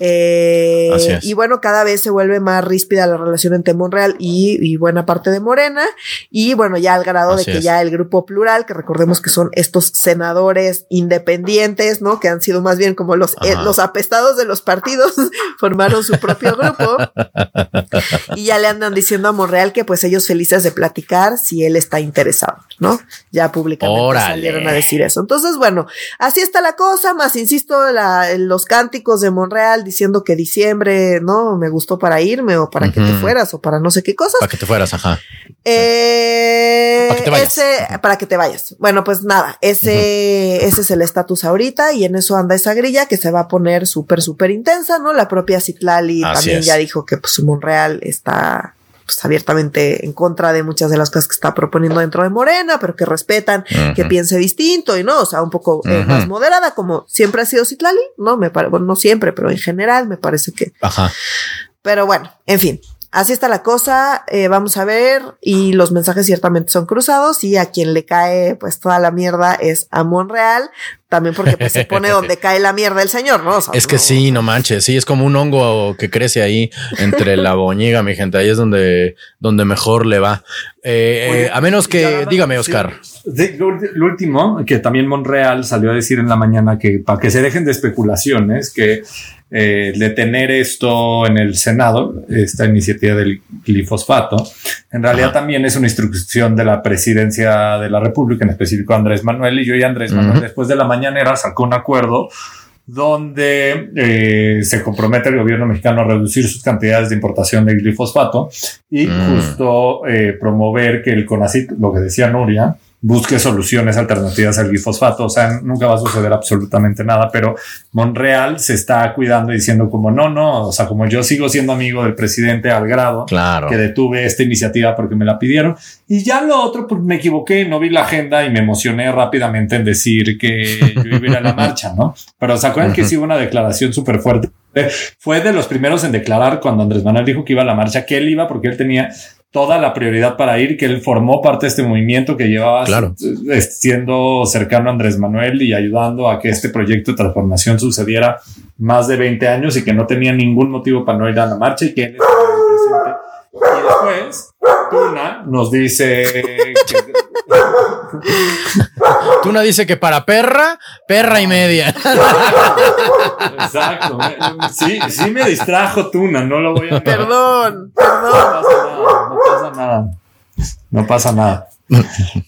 Eh, y bueno, cada vez se vuelve más ríspida la relación entre Monreal y, buena parte de Morena. Y bueno, ya al grado de que ya el grupo plural, que recordemos que son estos senadores independientes, ¿no? Que han sido más bien como los, eh, los apestados de los partidos, formaron su propio grupo. y ya le andan diciendo a Monreal que pues ellos felices de platicar si él está interesado, ¿no? Ya públicamente salieron a decir eso. Entonces, bueno, así está la cosa, más insisto, los cánticos de Monreal diciendo que diciembre, ¿no? Me gustó para irme o para que te fueras o para no sé qué cosas. Para que te fueras, ajá. Eh, para que te vayas. para que te vayas. Bueno, pues nada, ese, ese es el estatus ahorita y en eso anda esa grilla que se va a poner súper, súper intensa, ¿no? La propia Citlali también ya dijo que pues Monreal está pues, abiertamente en contra de muchas de las cosas que está proponiendo dentro de Morena, pero que respetan que piense distinto y no, o sea, un poco eh, más moderada, como siempre ha sido Citlali, ¿no? Me parece, bueno, no siempre, pero en general me parece que. Ajá. Pero bueno, en fin, así está la cosa, eh, vamos a ver, y los mensajes ciertamente son cruzados, y a quien le cae pues toda la mierda es a Monreal, también porque pues, se pone donde cae la mierda el señor, ¿no? es que sí, no manches, sí, es como un hongo que crece ahí entre la boñiga, mi gente, ahí es donde, donde mejor le va. Eh, eh, a menos que, dígame, Oscar. lo, último, que también Monreal salió a decir en la mañana que para que se dejen de especulaciones, que eh, detener esto en el Senado, esta iniciativa del glifosfato, en realidad también es una instrucción de la presidencia de la República, en específico Andrés Manuel, y yo y Andrés Manuel después de la mañanera sacó un acuerdo donde eh, se compromete el gobierno mexicano a reducir sus cantidades de importación de glifosfato y mm. justo eh, promover que el CONACIT, lo que decía Nuria, busque soluciones alternativas al glifosfato. O sea, nunca va a suceder absolutamente nada, pero Monreal se está cuidando y diciendo como no, no, o sea, como yo sigo siendo amigo del presidente al grado claro. que detuve esta iniciativa porque me la pidieron. Y ya lo otro, pues me equivoqué, no vi la agenda y me emocioné rápidamente en decir que yo iba a ir a la marcha, ¿no? Pero se acuerdan que sí hubo una declaración súper fuerte. Fue de los primeros en declarar cuando Andrés Manuel dijo que iba a la marcha, que él iba porque él tenía toda la prioridad para ir, que él formó parte de este movimiento que llevaba siendo cercano a Andrés Manuel y ayudando a que este proyecto de transformación sucediera más de 20 años y que no tenía ningún motivo para no ir a la marcha y que él presente. Y después, Tuna nos dice que Tuna dice que para perra, perra y media. Exacto. Sí, sí me distrajo Tuna, no lo voy a. Perdón, perdón. No pasa nada. No pasa nada.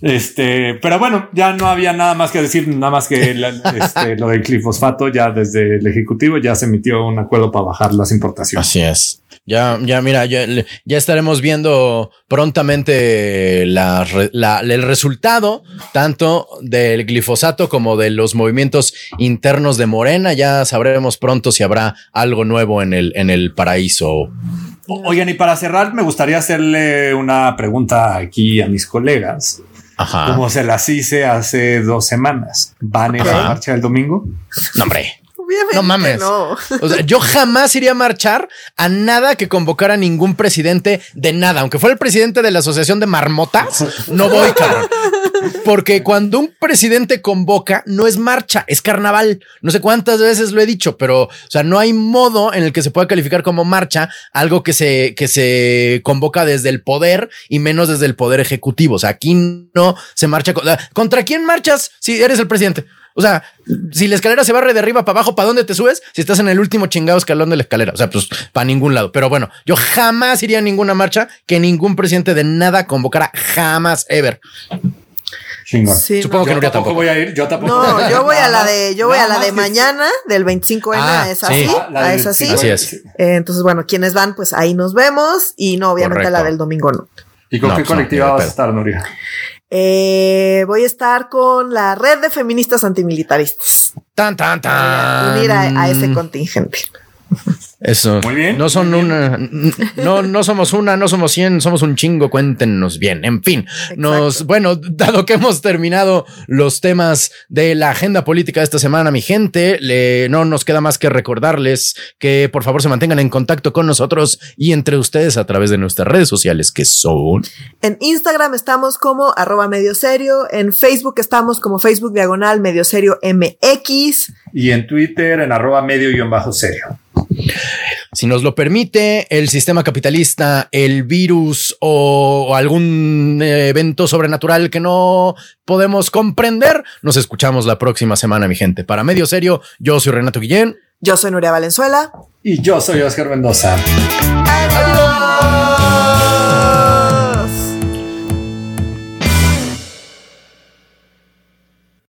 Este, pero bueno, ya no había nada más que decir, nada más que este, lo del glifosfato, ya desde el Ejecutivo ya se emitió un acuerdo para bajar las importaciones. Así es. Ya, ya, mira, ya, ya estaremos viendo prontamente el resultado tanto del glifosato como de los movimientos internos de Morena. Ya sabremos pronto si habrá algo nuevo en el, en el paraíso. Oigan, y para cerrar, me gustaría hacerle una pregunta aquí a mis colegas. Como se las hice hace dos semanas. ¿Van a ir a la marcha el domingo? No, hombre no mames. O sea, yo jamás iría a marchar a nada que convocara a ningún presidente de nada. Aunque fuera el presidente de la Asociación de Marmotas, no voy, cabrón. Porque cuando un presidente convoca, no es marcha, es carnaval. No sé cuántas veces lo he dicho, pero, o sea, no hay modo en el que se pueda calificar como marcha algo que se, que se convoca desde el poder y menos desde el poder ejecutivo. O sea, aquí no se marcha. ¿Contra quién marchas si eres el presidente? O sea, si la escalera se barre de arriba para abajo, ¿para dónde te subes? Si estás en el último chingado escalón de la escalera. O sea, pues para ningún lado. Pero bueno, yo jamás iría a ninguna marcha que ningún presidente de nada convocara. Jamás, ever. Supongo que no tampoco voy a ir. Yo tampoco. No, yo voy a la de, yo voy a la de mañana del 25N. Ah, es así. Ah, es así. Así es. Eh, entonces, bueno, quienes van, pues ahí nos vemos. Y no, obviamente la del domingo no. ¿Y con qué pues colectiva vas a estar, Nuria? Eh, voy a estar con la red de feministas antimilitaristas. Tan, tan, tan. Unir a, ese contingente. Eso. Muy bien. No son una, no, no somos una, no somos cien, somos un chingo. Cuéntenos bien. En fin, nos, bueno, dado que hemos terminado los temas de la agenda política de esta semana, mi gente, le, no nos queda más que recordarles que por favor se mantengan en contacto con nosotros y entre ustedes a través de nuestras redes sociales que son. En Instagram estamos como arroba medio serio, en Facebook estamos como Facebook diagonal medio serio MX y en Twitter en arroba medio guion bajo serio. Si nos lo permite el sistema capitalista, el virus o algún evento sobrenatural que no podemos comprender, nos escuchamos la próxima semana, mi gente. Para Medio Serio, yo soy Renato Guillén. Yo soy Nuria Valenzuela. Y yo soy Oscar Mendoza. Adiós.